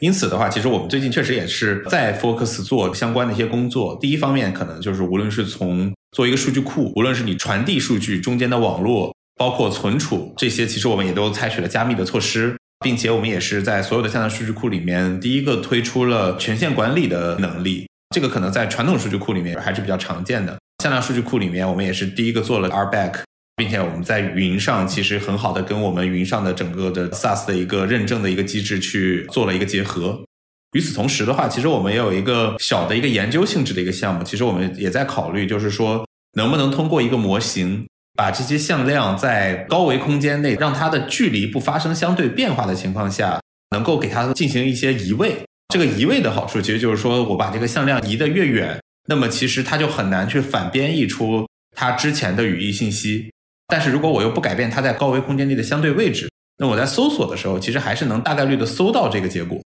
因此的话，其实我们最近确实也是在 focus 做相关的一些工作。第一方面，可能就是无论是从做一个数据库，无论是你传递数据中间的网络，包括存储这些，其实我们也都采取了加密的措施，并且我们也是在所有的向量数据库里面第一个推出了权限管理的能力。这个可能在传统数据库里面还是比较常见的。向量数据库里面，我们也是第一个做了 RBAC，并且我们在云上其实很好的跟我们云上的整个的 SaaS 的一个认证的一个机制去做了一个结合。与此同时的话，其实我们也有一个小的一个研究性质的一个项目，其实我们也在考虑，就是说能不能通过一个模型，把这些向量在高维空间内，让它的距离不发生相对变化的情况下，能够给它进行一些移位。这个移位的好处，其实就是说我把这个向量移得越远，那么其实它就很难去反编译出它之前的语义信息。但是如果我又不改变它在高维空间内的相对位置，那我在搜索的时候，其实还是能大概率的搜到这个结果。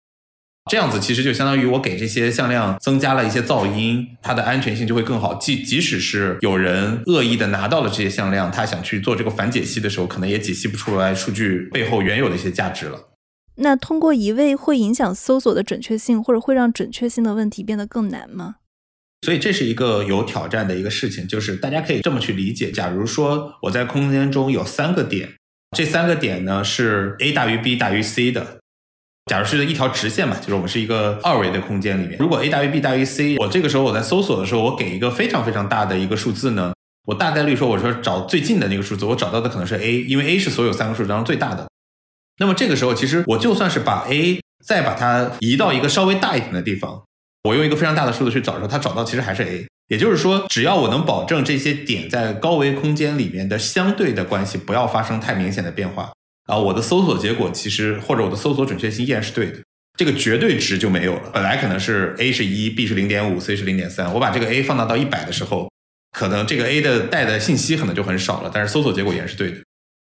这样子其实就相当于我给这些向量增加了一些噪音，它的安全性就会更好。即即使是有人恶意的拿到了这些向量，他想去做这个反解析的时候，可能也解析不出来数据背后原有的一些价值了。那通过移位会影响搜索的准确性，或者会让准确性的问题变得更难吗？所以这是一个有挑战的一个事情，就是大家可以这么去理解：假如说我在空间中有三个点，这三个点呢是 a 大于 b 大于 c 的。假如是一条直线嘛，就是我们是一个二维的空间里面。如果 a 大于 b 大于 c，我这个时候我在搜索的时候，我给一个非常非常大的一个数字呢，我大概率说我说找最近的那个数字，我找到的可能是 a，因为 a 是所有三个数当中最大的。那么这个时候，其实我就算是把 a 再把它移到一个稍微大一点的地方，我用一个非常大的数字去找的时候，它找到其实还是 a。也就是说，只要我能保证这些点在高维空间里面的相对的关系不要发生太明显的变化。啊，我的搜索结果其实或者我的搜索准确性依然是对的，这个绝对值就没有了。本来可能是 a 是一，b 是零点五，c 是零点三，我把这个 a 放大到一百的时候，可能这个 a 的带的信息可能就很少了，但是搜索结果依然是对的。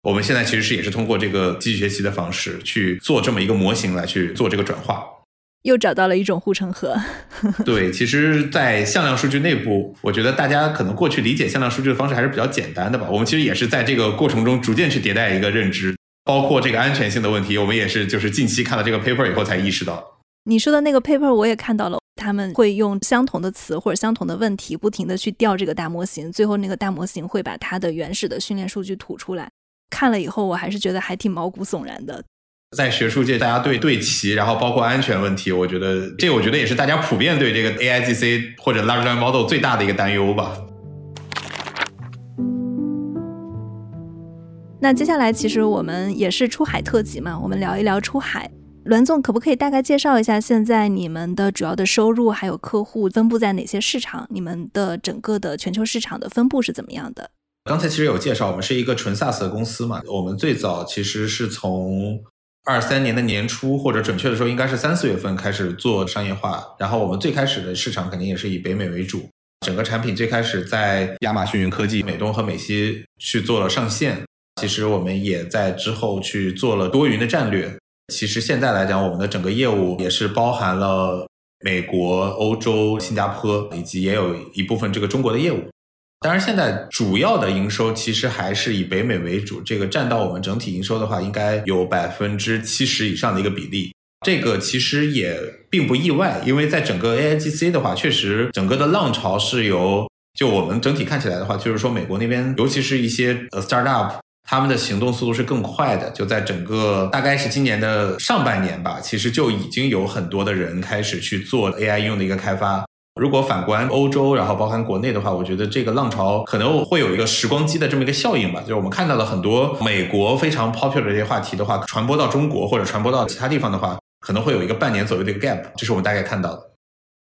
我们现在其实是也是通过这个机器学习的方式去做这么一个模型来去做这个转化，又找到了一种护城河。对，其实，在向量数据内部，我觉得大家可能过去理解向量数据的方式还是比较简单的吧。我们其实也是在这个过程中逐渐去迭代一个认知。包括这个安全性的问题，我们也是就是近期看了这个 paper 以后才意识到。你说的那个 paper 我也看到了，他们会用相同的词或者相同的问题，不停的去调这个大模型，最后那个大模型会把它的原始的训练数据吐出来。看了以后，我还是觉得还挺毛骨悚然的。在学术界，大家对对齐，然后包括安全问题，我觉得这我觉得也是大家普遍对这个 AIGC 或者 Large Language Model 最大的一个担忧吧。那接下来其实我们也是出海特辑嘛，我们聊一聊出海。栾总可不可以大概介绍一下现在你们的主要的收入还有客户分布在哪些市场？你们的整个的全球市场的分布是怎么样的？刚才其实有介绍，我们是一个纯 SaaS 的公司嘛。我们最早其实是从二三年的年初，或者准确的说应该是三四月份开始做商业化。然后我们最开始的市场肯定也是以北美为主，整个产品最开始在亚马逊云科技、美东和美西去做了上线。其实我们也在之后去做了多云的战略。其实现在来讲，我们的整个业务也是包含了美国、欧洲、新加坡，以及也有一部分这个中国的业务。当然，现在主要的营收其实还是以北美为主，这个占到我们整体营收的话，应该有百分之七十以上的一个比例。这个其实也并不意外，因为在整个 AIGC 的话，确实整个的浪潮是由就我们整体看起来的话，就是说美国那边，尤其是一些呃 startup。他们的行动速度是更快的，就在整个大概是今年的上半年吧，其实就已经有很多的人开始去做 AI 应用的一个开发。如果反观欧洲，然后包含国内的话，我觉得这个浪潮可能会有一个时光机的这么一个效应吧。就是我们看到了很多美国非常 popular 的这些话题的话，传播到中国或者传播到其他地方的话，可能会有一个半年左右的一个 gap，这是我们大概看到的。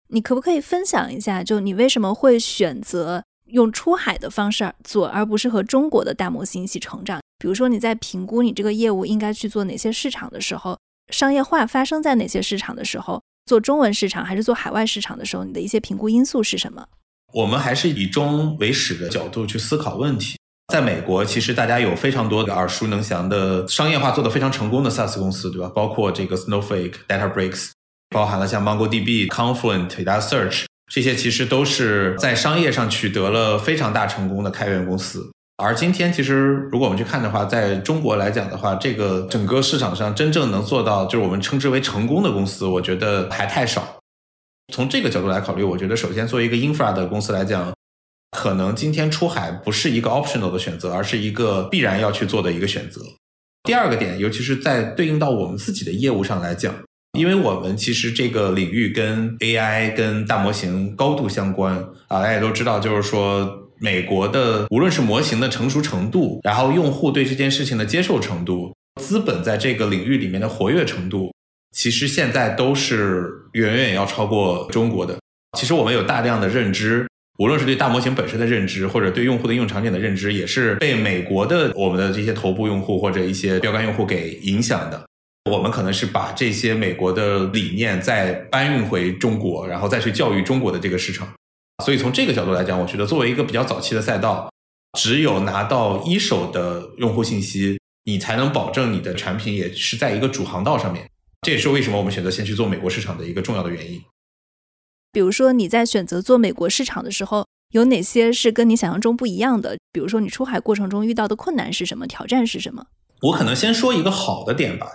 你可不可以分享一下，就你为什么会选择？用出海的方式做，而不是和中国的大模型一起成长。比如说，你在评估你这个业务应该去做哪些市场的时候，商业化发生在哪些市场的时候，做中文市场还是做海外市场的时候，你的一些评估因素是什么？我们还是以中为始的角度去思考问题。在美国，其实大家有非常多的耳熟能详的商业化做得非常成功的 SaaS 公司，对吧？包括这个 Snowflake、DataBricks，包含了像 MongoDB、Confluent、Elasticsearch。这些其实都是在商业上取得了非常大成功的开源公司，而今天其实如果我们去看的话，在中国来讲的话，这个整个市场上真正能做到就是我们称之为成功的公司，我觉得还太少。从这个角度来考虑，我觉得首先作为一个 infra 的公司来讲，可能今天出海不是一个 optional 的选择，而是一个必然要去做的一个选择。第二个点，尤其是在对应到我们自己的业务上来讲。因为我们其实这个领域跟 AI、跟大模型高度相关啊，大家也都知道，就是说美国的无论是模型的成熟程度，然后用户对这件事情的接受程度，资本在这个领域里面的活跃程度，其实现在都是远远要超过中国的。其实我们有大量的认知，无论是对大模型本身的认知，或者对用户的应用场景的认知，也是被美国的我们的这些头部用户或者一些标杆用户给影响的。我们可能是把这些美国的理念再搬运回中国，然后再去教育中国的这个市场。所以从这个角度来讲，我觉得作为一个比较早期的赛道，只有拿到一手的用户信息，你才能保证你的产品也是在一个主航道上面。这也是为什么我们选择先去做美国市场的一个重要的原因。比如说你在选择做美国市场的时候，有哪些是跟你想象中不一样的？比如说你出海过程中遇到的困难是什么？挑战是什么？我可能先说一个好的点吧。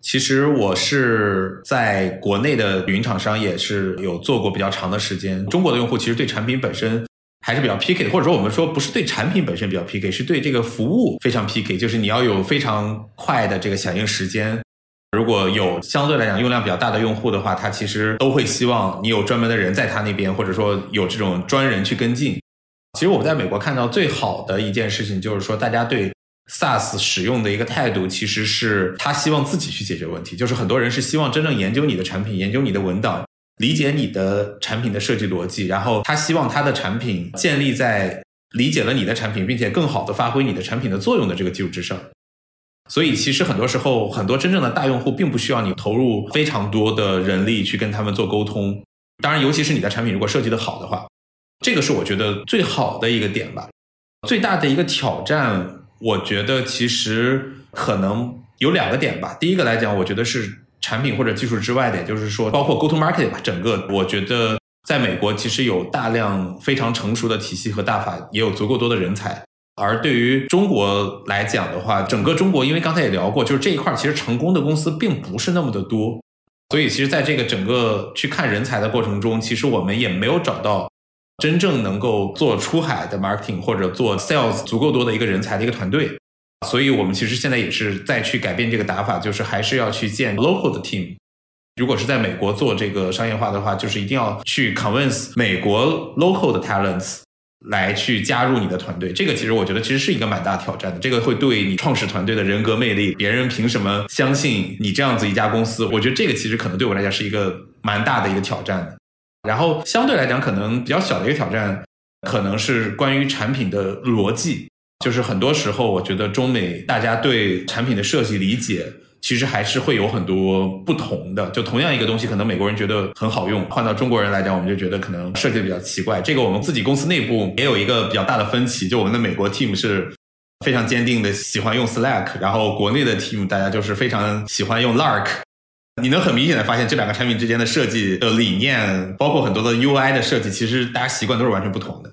其实我是在国内的云厂商也是有做过比较长的时间。中国的用户其实对产品本身还是比较 pick 的，或者说我们说不是对产品本身比较 pick 是对这个服务非常 pick 就是你要有非常快的这个响应时间。如果有相对来讲用量比较大的用户的话，他其实都会希望你有专门的人在他那边，或者说有这种专人去跟进。其实我们在美国看到最好的一件事情，就是说大家对 SaaS 使用的一个态度，其实是他希望自己去解决问题。就是很多人是希望真正研究你的产品，研究你的文档，理解你的产品的设计逻辑，然后他希望他的产品建立在理解了你的产品，并且更好的发挥你的产品的作用的这个基础之上。所以，其实很多时候，很多真正的大用户并不需要你投入非常多的人力去跟他们做沟通。当然，尤其是你的产品如果设计的好的话，这个是我觉得最好的一个点吧。最大的一个挑战，我觉得其实可能有两个点吧。第一个来讲，我觉得是产品或者技术之外的，就是说，包括 go to market 吧。整个我觉得，在美国其实有大量非常成熟的体系和大法，也有足够多的人才。而对于中国来讲的话，整个中国，因为刚才也聊过，就是这一块其实成功的公司并不是那么的多，所以其实在这个整个去看人才的过程中，其实我们也没有找到真正能够做出海的 marketing 或者做 sales 足够多的一个人才的一个团队，所以我们其实现在也是在去改变这个打法，就是还是要去建 local 的 team。如果是在美国做这个商业化的话，就是一定要去 convince 美国 local 的 talents。来去加入你的团队，这个其实我觉得其实是一个蛮大挑战的。这个会对你创始团队的人格魅力，别人凭什么相信你这样子一家公司？我觉得这个其实可能对我来讲是一个蛮大的一个挑战的。然后相对来讲，可能比较小的一个挑战，可能是关于产品的逻辑。就是很多时候，我觉得中美大家对产品的设计理解。其实还是会有很多不同的，就同样一个东西，可能美国人觉得很好用，换到中国人来讲，我们就觉得可能设计的比较奇怪。这个我们自己公司内部也有一个比较大的分歧，就我们的美国 team 是非常坚定的喜欢用 Slack，然后国内的 team 大家就是非常喜欢用 Lark。你能很明显的发现这两个产品之间的设计的理念，包括很多的 UI 的设计，其实大家习惯都是完全不同的。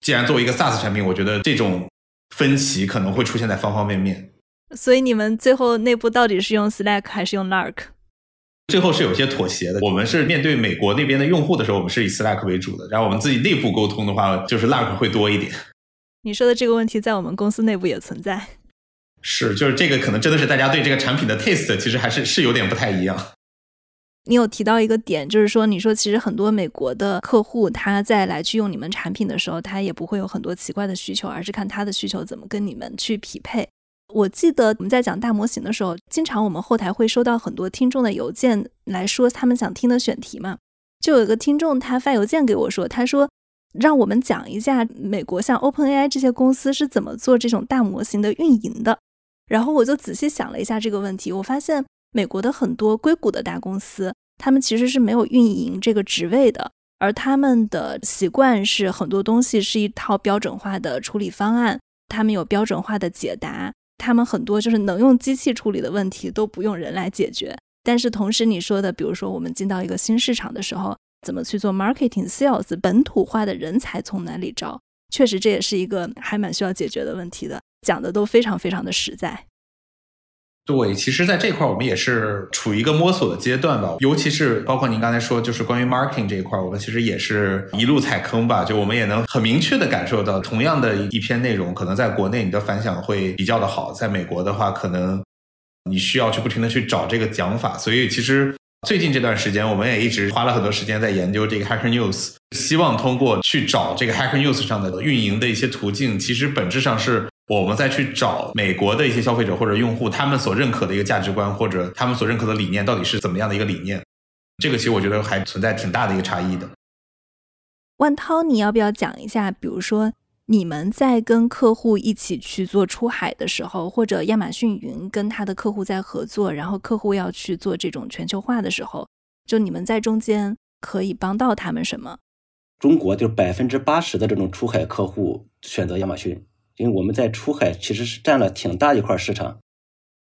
既然作为一个 SaaS 产品，我觉得这种分歧可能会出现在方方面面。所以你们最后内部到底是用 Slack 还是用 Lark？最后是有些妥协的。我们是面对美国那边的用户的时候，我们是以 Slack 为主的。然后我们自己内部沟通的话，就是 Lark 会多一点。你说的这个问题在我们公司内部也存在。是，就是这个可能真的是大家对这个产品的 taste 其实还是是有点不太一样。你有提到一个点，就是说你说其实很多美国的客户他在来去用你们产品的时候，他也不会有很多奇怪的需求，而是看他的需求怎么跟你们去匹配。我记得我们在讲大模型的时候，经常我们后台会收到很多听众的邮件来说他们想听的选题嘛。就有一个听众他发邮件给我说，他说让我们讲一下美国像 OpenAI 这些公司是怎么做这种大模型的运营的。然后我就仔细想了一下这个问题，我发现美国的很多硅谷的大公司，他们其实是没有运营这个职位的，而他们的习惯是很多东西是一套标准化的处理方案，他们有标准化的解答。他们很多就是能用机器处理的问题都不用人来解决，但是同时你说的，比如说我们进到一个新市场的时候，怎么去做 marketing sales，本土化的人才从哪里招？确实这也是一个还蛮需要解决的问题的，讲的都非常非常的实在。对，其实，在这块儿我们也是处于一个摸索的阶段吧。尤其是包括您刚才说，就是关于 marketing 这一块儿，我们其实也是一路踩坑吧。就我们也能很明确的感受到，同样的一篇内容，可能在国内你的反响会比较的好，在美国的话，可能你需要去不停的去找这个讲法。所以，其实最近这段时间，我们也一直花了很多时间在研究这个 Hacker News，希望通过去找这个 Hacker News 上的运营的一些途径，其实本质上是我们再去找美国的一些消费者或者用户，他们所认可的一个价值观或者他们所认可的理念到底是怎么样的一个理念，这个其实我觉得还存在挺大的一个差异的。万涛，你要不要讲一下？比如说，你们在跟客户一起去做出海的时候，或者亚马逊云跟他的客户在合作，然后客户要去做这种全球化的时候，就你们在中间可以帮到他们什么？中国就是百分之八十的这种出海客户选择亚马逊，因为我们在出海其实是占了挺大一块市场。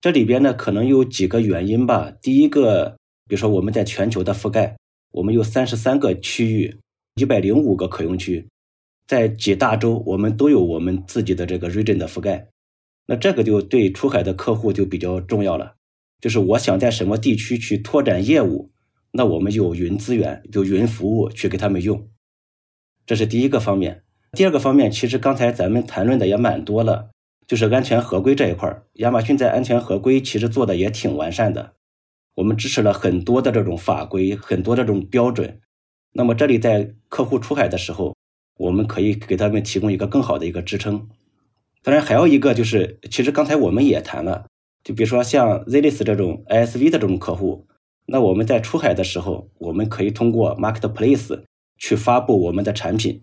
这里边呢，可能有几个原因吧。第一个，比如说我们在全球的覆盖，我们有三十三个区域。一百零五个可用区，在几大洲，我们都有我们自己的这个 region 的覆盖。那这个就对出海的客户就比较重要了。就是我想在什么地区去拓展业务，那我们有云资源，有云服务去给他们用。这是第一个方面。第二个方面，其实刚才咱们谈论的也蛮多了，就是安全合规这一块儿亚马逊在安全合规其实做的也挺完善的。我们支持了很多的这种法规，很多这种标准。那么这里在客户出海的时候，我们可以给他们提供一个更好的一个支撑。当然还有一个就是，其实刚才我们也谈了，就比如说像 Zilis 这种 ISV 的这种客户，那我们在出海的时候，我们可以通过 Marketplace 去发布我们的产品，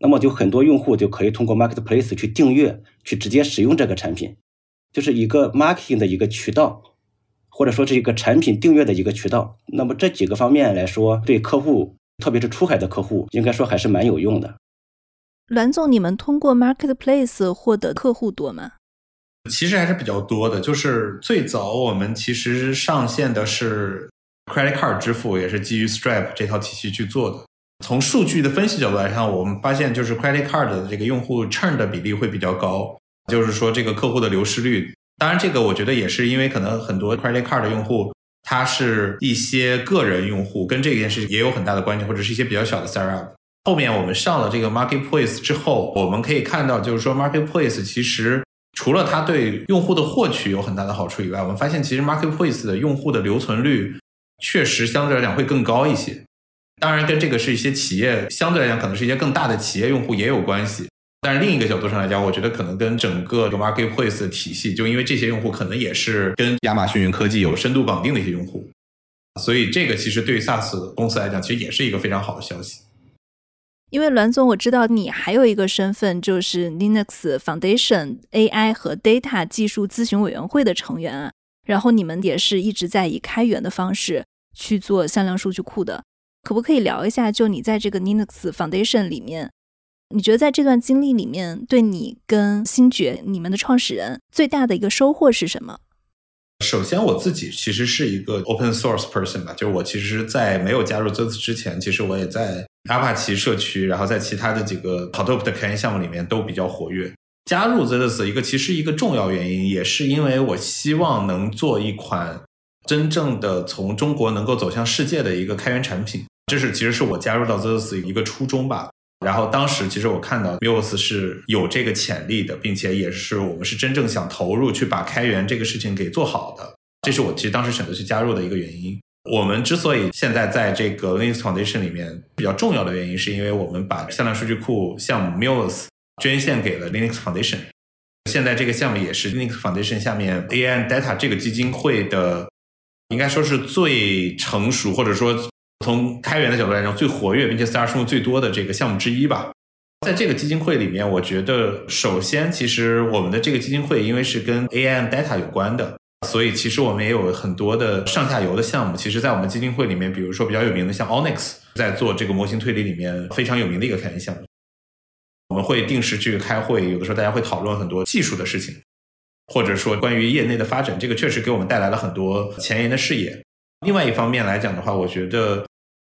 那么就很多用户就可以通过 Marketplace 去订阅，去直接使用这个产品，就是一个 marketing 的一个渠道，或者说是一个产品订阅的一个渠道。那么这几个方面来说，对客户。特别是出海的客户，应该说还是蛮有用的。栾总，你们通过 Marketplace 获得客户多吗？其实还是比较多的。就是最早我们其实上线的是 Credit Card 支付，也是基于 Stripe 这套体系去做的。从数据的分析角度来看，我们发现就是 Credit Card 的这个用户 churn 的比例会比较高，就是说这个客户的流失率。当然，这个我觉得也是因为可能很多 Credit Card 的用户。它是一些个人用户，跟这件事情也有很大的关系，或者是一些比较小的 startup。后面我们上了这个 marketplace 之后，我们可以看到，就是说 marketplace 其实除了它对用户的获取有很大的好处以外，我们发现其实 marketplace 的用户的留存率确实相对来讲会更高一些。当然，跟这个是一些企业相对来讲可能是一些更大的企业用户也有关系。但是另一个角度上来讲，我觉得可能跟整个 marketplace 的体系，就因为这些用户可能也是跟亚马逊云科技有深度绑定的一些用户，所以这个其实对 SaaS 公司来讲，其实也是一个非常好的消息。因为栾总，我知道你还有一个身份，就是 Linux Foundation AI 和 Data 技术咨询委员会的成员啊。然后你们也是一直在以开源的方式去做向量数据库的，可不可以聊一下？就你在这个 Linux Foundation 里面。你觉得在这段经历里面，对你跟星爵你们的创始人最大的一个收获是什么？首先，我自己其实是一个 open source person 吧，就是我其实，在没有加入 z e s 之前，其实我也在阿帕奇社区，然后在其他的几个 Hadoop 的开源项目里面都比较活跃。加入 z e s 一个其实一个重要原因，也是因为我希望能做一款真正的从中国能够走向世界的一个开源产品，这是其实是我加入到 z e s 一个初衷吧。然后当时其实我看到 Muse 是有这个潜力的，并且也是我们是真正想投入去把开源这个事情给做好的，这是我其实当时选择去加入的一个原因。我们之所以现在在这个 Linux Foundation 里面比较重要的原因，是因为我们把向量数据库项目 Muse 捐献给了 Linux Foundation，现在这个项目也是 Linux Foundation 下面 AI Data 这个基金会的，应该说是最成熟或者说。从开源的角度来讲，最活跃并且 star 数目最多的这个项目之一吧。在这个基金会里面，我觉得首先，其实我们的这个基金会因为是跟 AI and data 有关的，所以其实我们也有很多的上下游的项目。其实，在我们基金会里面，比如说比较有名的像 Onyx，在做这个模型推理里面非常有名的一个开源项目。我们会定时去开会，有的时候大家会讨论很多技术的事情，或者说关于业内的发展，这个确实给我们带来了很多前沿的视野。另外一方面来讲的话，我觉得。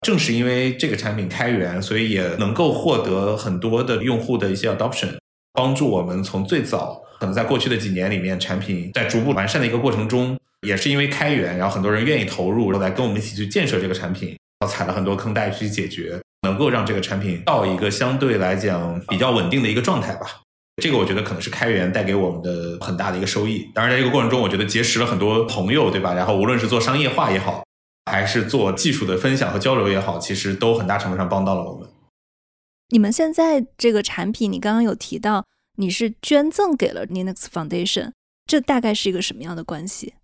正是因为这个产品开源，所以也能够获得很多的用户的一些 adoption，帮助我们从最早可能在过去的几年里面，产品在逐步完善的一个过程中，也是因为开源，然后很多人愿意投入，来跟我们一起去建设这个产品，然后踩了很多坑带去解决，能够让这个产品到一个相对来讲比较稳定的一个状态吧。这个我觉得可能是开源带给我们的很大的一个收益。当然，在这个过程中，我觉得结识了很多朋友，对吧？然后无论是做商业化也好。还是做技术的分享和交流也好，其实都很大程度上帮到了我们。你们现在这个产品，你刚刚有提到，你是捐赠给了 Linux Foundation，这大概是一个什么样的关系？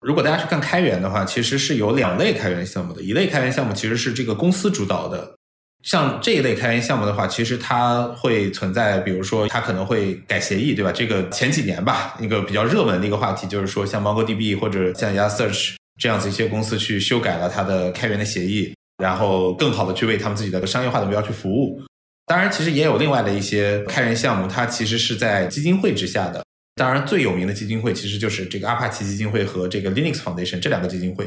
如果大家去看开源的话，其实是有两类开源项目的，一类开源项目其实是这个公司主导的。像这一类开源项目的话，其实它会存在，比如说它可能会改协议，对吧？这个前几年吧，一个比较热门的一个话题就是说，像 MongoDB 或者像 Elasticsearch 这样子一些公司去修改了它的开源的协议，然后更好的去为他们自己的商业化的目标去服务。当然，其实也有另外的一些开源项目，它其实是在基金会之下的。当然，最有名的基金会其实就是这个阿帕奇基金会和这个 Linux Foundation 这两个基金会。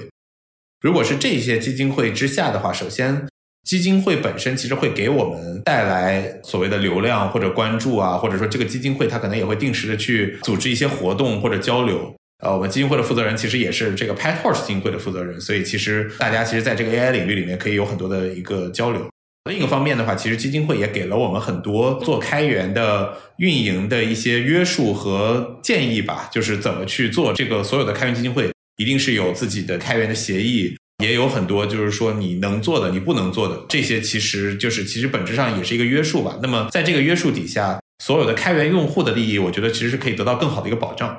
如果是这些基金会之下的话，首先。基金会本身其实会给我们带来所谓的流量或者关注啊，或者说这个基金会它可能也会定时的去组织一些活动或者交流。呃，我们基金会的负责人其实也是这个 PyTorch 基金会的负责人，所以其实大家其实在这个 AI 领域里面可以有很多的一个交流。另一个方面的话，其实基金会也给了我们很多做开源的运营的一些约束和建议吧，就是怎么去做这个所有的开源基金会一定是有自己的开源的协议。也有很多，就是说你能做的，你不能做的，这些其实就是其实本质上也是一个约束吧。那么在这个约束底下，所有的开源用户的利益，我觉得其实是可以得到更好的一个保障。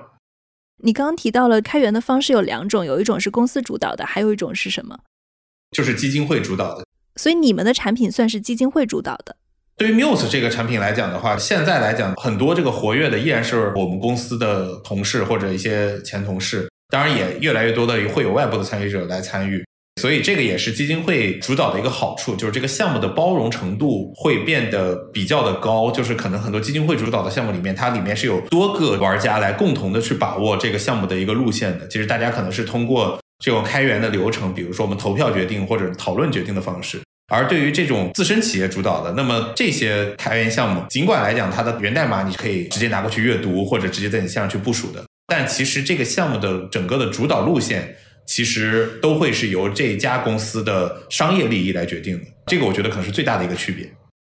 你刚刚提到了开源的方式有两种，有一种是公司主导的，还有一种是什么？就是基金会主导的。所以你们的产品算是基金会主导的。对于 Muse 这个产品来讲的话，现在来讲，很多这个活跃的依然是我们公司的同事或者一些前同事，当然也越来越多的会有外部的参与者来参与。所以这个也是基金会主导的一个好处，就是这个项目的包容程度会变得比较的高。就是可能很多基金会主导的项目里面，它里面是有多个玩家来共同的去把握这个项目的一个路线的。其实大家可能是通过这种开源的流程，比如说我们投票决定或者讨论决定的方式。而对于这种自身企业主导的，那么这些开源项目，尽管来讲它的源代码你可以直接拿过去阅读，或者直接在你线上去部署的，但其实这个项目的整个的主导路线。其实都会是由这家公司的商业利益来决定的，这个我觉得可能是最大的一个区别。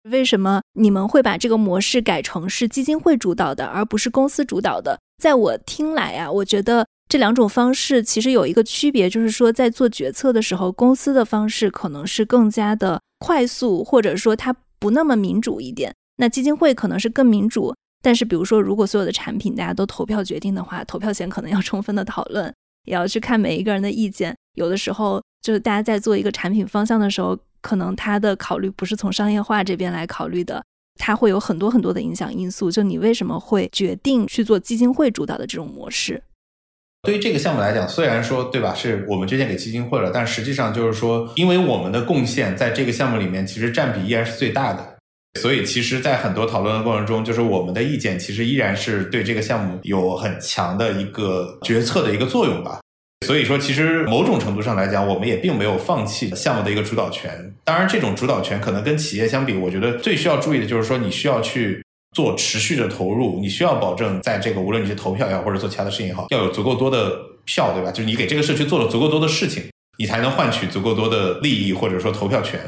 为什么你们会把这个模式改成是基金会主导的，而不是公司主导的？在我听来啊，我觉得这两种方式其实有一个区别，就是说在做决策的时候，公司的方式可能是更加的快速，或者说它不那么民主一点。那基金会可能是更民主，但是比如说如果所有的产品大家都投票决定的话，投票前可能要充分的讨论。也要去看每一个人的意见，有的时候就是大家在做一个产品方向的时候，可能他的考虑不是从商业化这边来考虑的，他会有很多很多的影响因素。就你为什么会决定去做基金会主导的这种模式？对于这个项目来讲，虽然说对吧，是我们捐献给基金会了，但实际上就是说，因为我们的贡献在这个项目里面其实占比依然是最大的。所以，其实，在很多讨论的过程中，就是我们的意见其实依然是对这个项目有很强的一个决策的一个作用吧。所以说，其实某种程度上来讲，我们也并没有放弃项目的一个主导权。当然，这种主导权可能跟企业相比，我觉得最需要注意的就是说，你需要去做持续的投入，你需要保证在这个无论你是投票也好，或者做其他的事情也好，要有足够多的票，对吧？就是你给这个社区做了足够多的事情，你才能换取足够多的利益或者说投票权。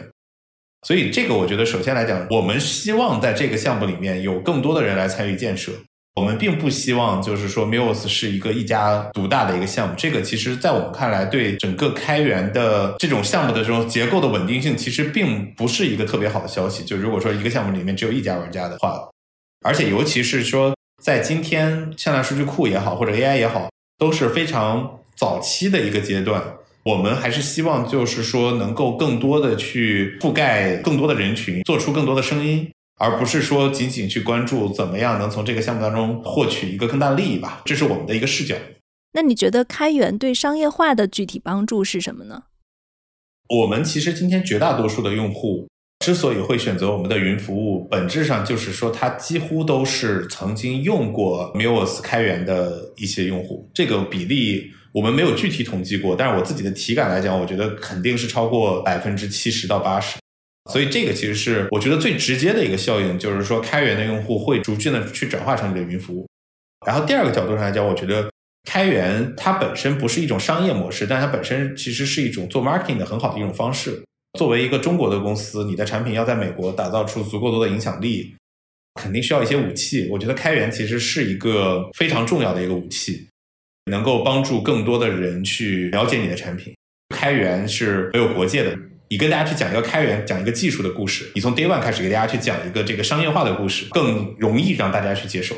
所以，这个我觉得，首先来讲，我们希望在这个项目里面有更多的人来参与建设。我们并不希望，就是说，Muse 是一个一家独大的一个项目。这个其实，在我们看来，对整个开源的这种项目的这种结构的稳定性，其实并不是一个特别好的消息。就如果说一个项目里面只有一家玩家的话，而且尤其是说，在今天向量数据库也好，或者 AI 也好，都是非常早期的一个阶段。我们还是希望，就是说，能够更多的去覆盖更多的人群，做出更多的声音，而不是说仅仅去关注怎么样能从这个项目当中获取一个更大的利益吧。这是我们的一个视角。那你觉得开源对商业化的具体帮助是什么呢？我们其实今天绝大多数的用户之所以会选择我们的云服务，本质上就是说，他几乎都是曾经用过 Muse 开源的一些用户，这个比例。我们没有具体统计过，但是我自己的体感来讲，我觉得肯定是超过百分之七十到八十，所以这个其实是我觉得最直接的一个效应，就是说开源的用户会逐渐的去转化成你的云服务。然后第二个角度上来讲，我觉得开源它本身不是一种商业模式，但它本身其实是一种做 marketing 的很好的一种方式。作为一个中国的公司，你的产品要在美国打造出足够多的影响力，肯定需要一些武器。我觉得开源其实是一个非常重要的一个武器。能够帮助更多的人去了解你的产品，开源是没有国界的。你跟大家去讲一个开源、讲一个技术的故事，你从 Day One 开始给大家去讲一个这个商业化的故事，更容易让大家去接受。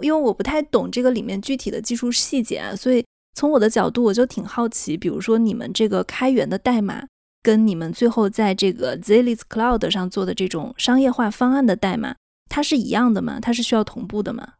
因为我不太懂这个里面具体的技术细节啊，所以从我的角度，我就挺好奇，比如说你们这个开源的代码，跟你们最后在这个 z i l i s Cloud 上做的这种商业化方案的代码，它是一样的吗？它是需要同步的吗？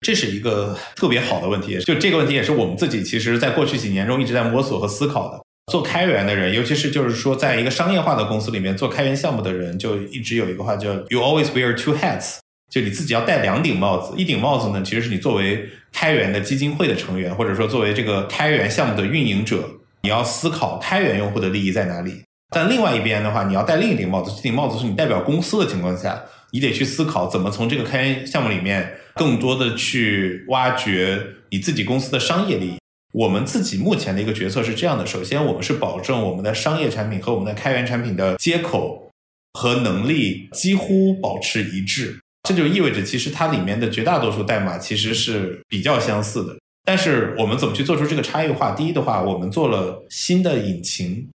这是一个特别好的问题，就这个问题也是我们自己其实在过去几年中一直在摸索和思考的。做开源的人，尤其是就是说，在一个商业化的公司里面做开源项目的人，就一直有一个话叫 “you always wear two hats”，就你自己要戴两顶帽子。一顶帽子呢，其实是你作为开源的基金会的成员，或者说作为这个开源项目的运营者，你要思考开源用户的利益在哪里。但另外一边的话，你要戴另一顶帽子，这顶帽子是你代表公司的情况下，你得去思考怎么从这个开源项目里面更多的去挖掘你自己公司的商业利益。我们自己目前的一个决策是这样的：首先，我们是保证我们的商业产品和我们的开源产品的接口和能力几乎保持一致。这就意味着，其实它里面的绝大多数代码其实是比较相似的。但是，我们怎么去做出这个差异化？第一的话，我们做了新的引擎。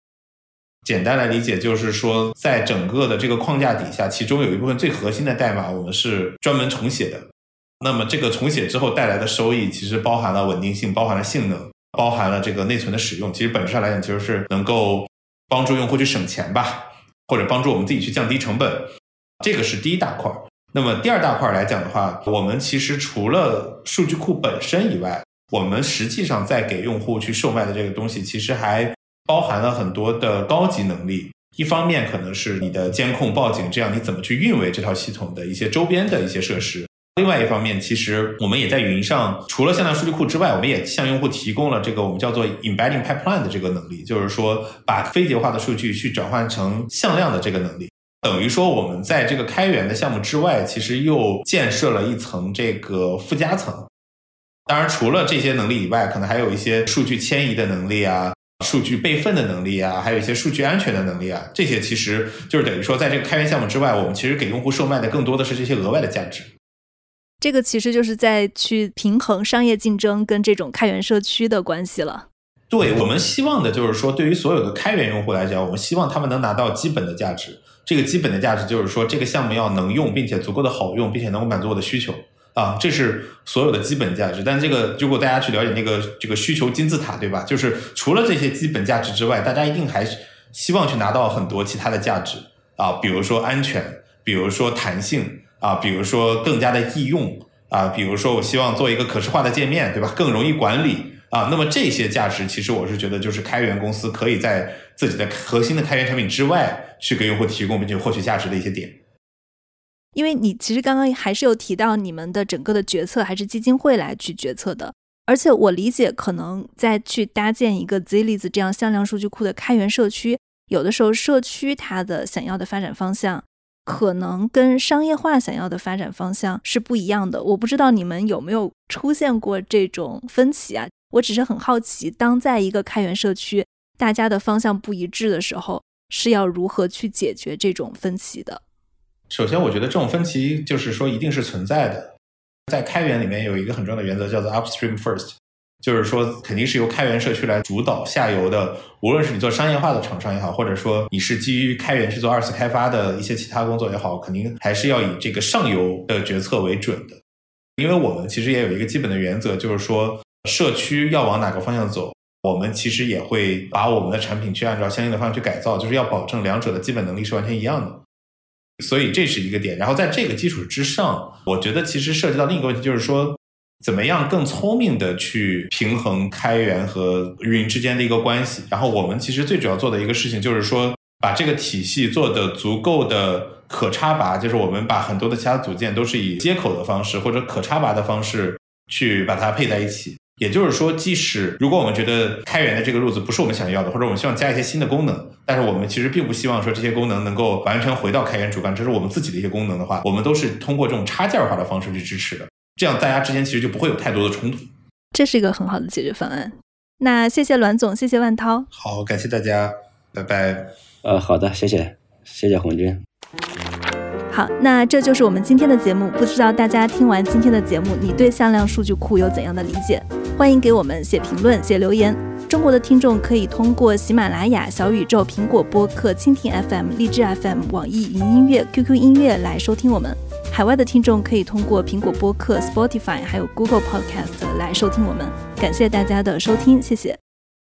简单来理解，就是说，在整个的这个框架底下，其中有一部分最核心的代码，我们是专门重写的。那么这个重写之后带来的收益，其实包含了稳定性，包含了性能，包含了这个内存的使用。其实本质上来讲，其实是能够帮助用户去省钱吧，或者帮助我们自己去降低成本。这个是第一大块。那么第二大块来讲的话，我们其实除了数据库本身以外，我们实际上在给用户去售卖的这个东西，其实还包含了很多的高级能力。一方面可能是你的监控、报警，这样你怎么去运维这套系统的一些周边的一些设施。另外一方面，其实我们也在云上，除了向量数据库之外，我们也向用户提供了这个我们叫做 embedding pipeline 的这个能力，就是说把非节化的数据去转换成向量的这个能力。等于说我们在这个开源的项目之外，其实又建设了一层这个附加层。当然，除了这些能力以外，可能还有一些数据迁移的能力啊，数据备份的能力啊，还有一些数据安全的能力啊。这些其实就是等于说，在这个开源项目之外，我们其实给用户售卖的更多的是这些额外的价值。这个其实就是在去平衡商业竞争跟这种开源社区的关系了。对我们希望的就是说，对于所有的开源用户来讲，我们希望他们能拿到基本的价值。这个基本的价值就是说，这个项目要能用，并且足够的好用，并且能够满足我的需求啊，这是所有的基本价值。但这个如果大家去了解那个这个需求金字塔，对吧？就是除了这些基本价值之外，大家一定还是希望去拿到很多其他的价值啊，比如说安全，比如说弹性。啊，比如说更加的易用啊，比如说我希望做一个可视化的界面，对吧？更容易管理啊。那么这些价值，其实我是觉得，就是开源公司可以在自己的核心的开源产品之外，去给用户提供并且获取价值的一些点。因为你其实刚刚还是有提到，你们的整个的决策还是基金会来去决策的，而且我理解，可能在去搭建一个 z i l i s 这样向量数据库的开源社区，有的时候社区它的想要的发展方向。可能跟商业化想要的发展方向是不一样的。我不知道你们有没有出现过这种分歧啊？我只是很好奇，当在一个开源社区，大家的方向不一致的时候，是要如何去解决这种分歧的？首先，我觉得这种分歧就是说一定是存在的。在开源里面有一个很重要的原则，叫做 upstream first。就是说，肯定是由开源社区来主导下游的，无论是你做商业化的厂商也好，或者说你是基于开源去做二次开发的一些其他工作也好，肯定还是要以这个上游的决策为准的。因为我们其实也有一个基本的原则，就是说社区要往哪个方向走，我们其实也会把我们的产品去按照相应的方向去改造，就是要保证两者的基本能力是完全一样的。所以这是一个点。然后在这个基础之上，我觉得其实涉及到另一个问题，就是说。怎么样更聪明的去平衡开源和云之间的一个关系？然后我们其实最主要做的一个事情就是说，把这个体系做的足够的可插拔，就是我们把很多的其他组件都是以接口的方式或者可插拔的方式去把它配在一起。也就是说，即使如果我们觉得开源的这个路子不是我们想要的，或者我们希望加一些新的功能，但是我们其实并不希望说这些功能能够完全回到开源主干，这是我们自己的一些功能的话，我们都是通过这种插件化的方式去支持的。这样大家之间其实就不会有太多的冲突，这是一个很好的解决方案。那谢谢栾总，谢谢万涛，好，感谢大家，拜拜。呃，好的，谢谢，谢谢红军。好，那这就是我们今天的节目。不知道大家听完今天的节目，你对向量数据库有怎样的理解？欢迎给我们写评论、写留言。中国的听众可以通过喜马拉雅、小宇宙、苹果播客、蜻蜓 FM、荔枝 FM、网易云音乐、QQ 音乐来收听我们。海外的听众可以通过苹果播客、Spotify 还有 Google Podcast 来收听我们。感谢大家的收听，谢谢。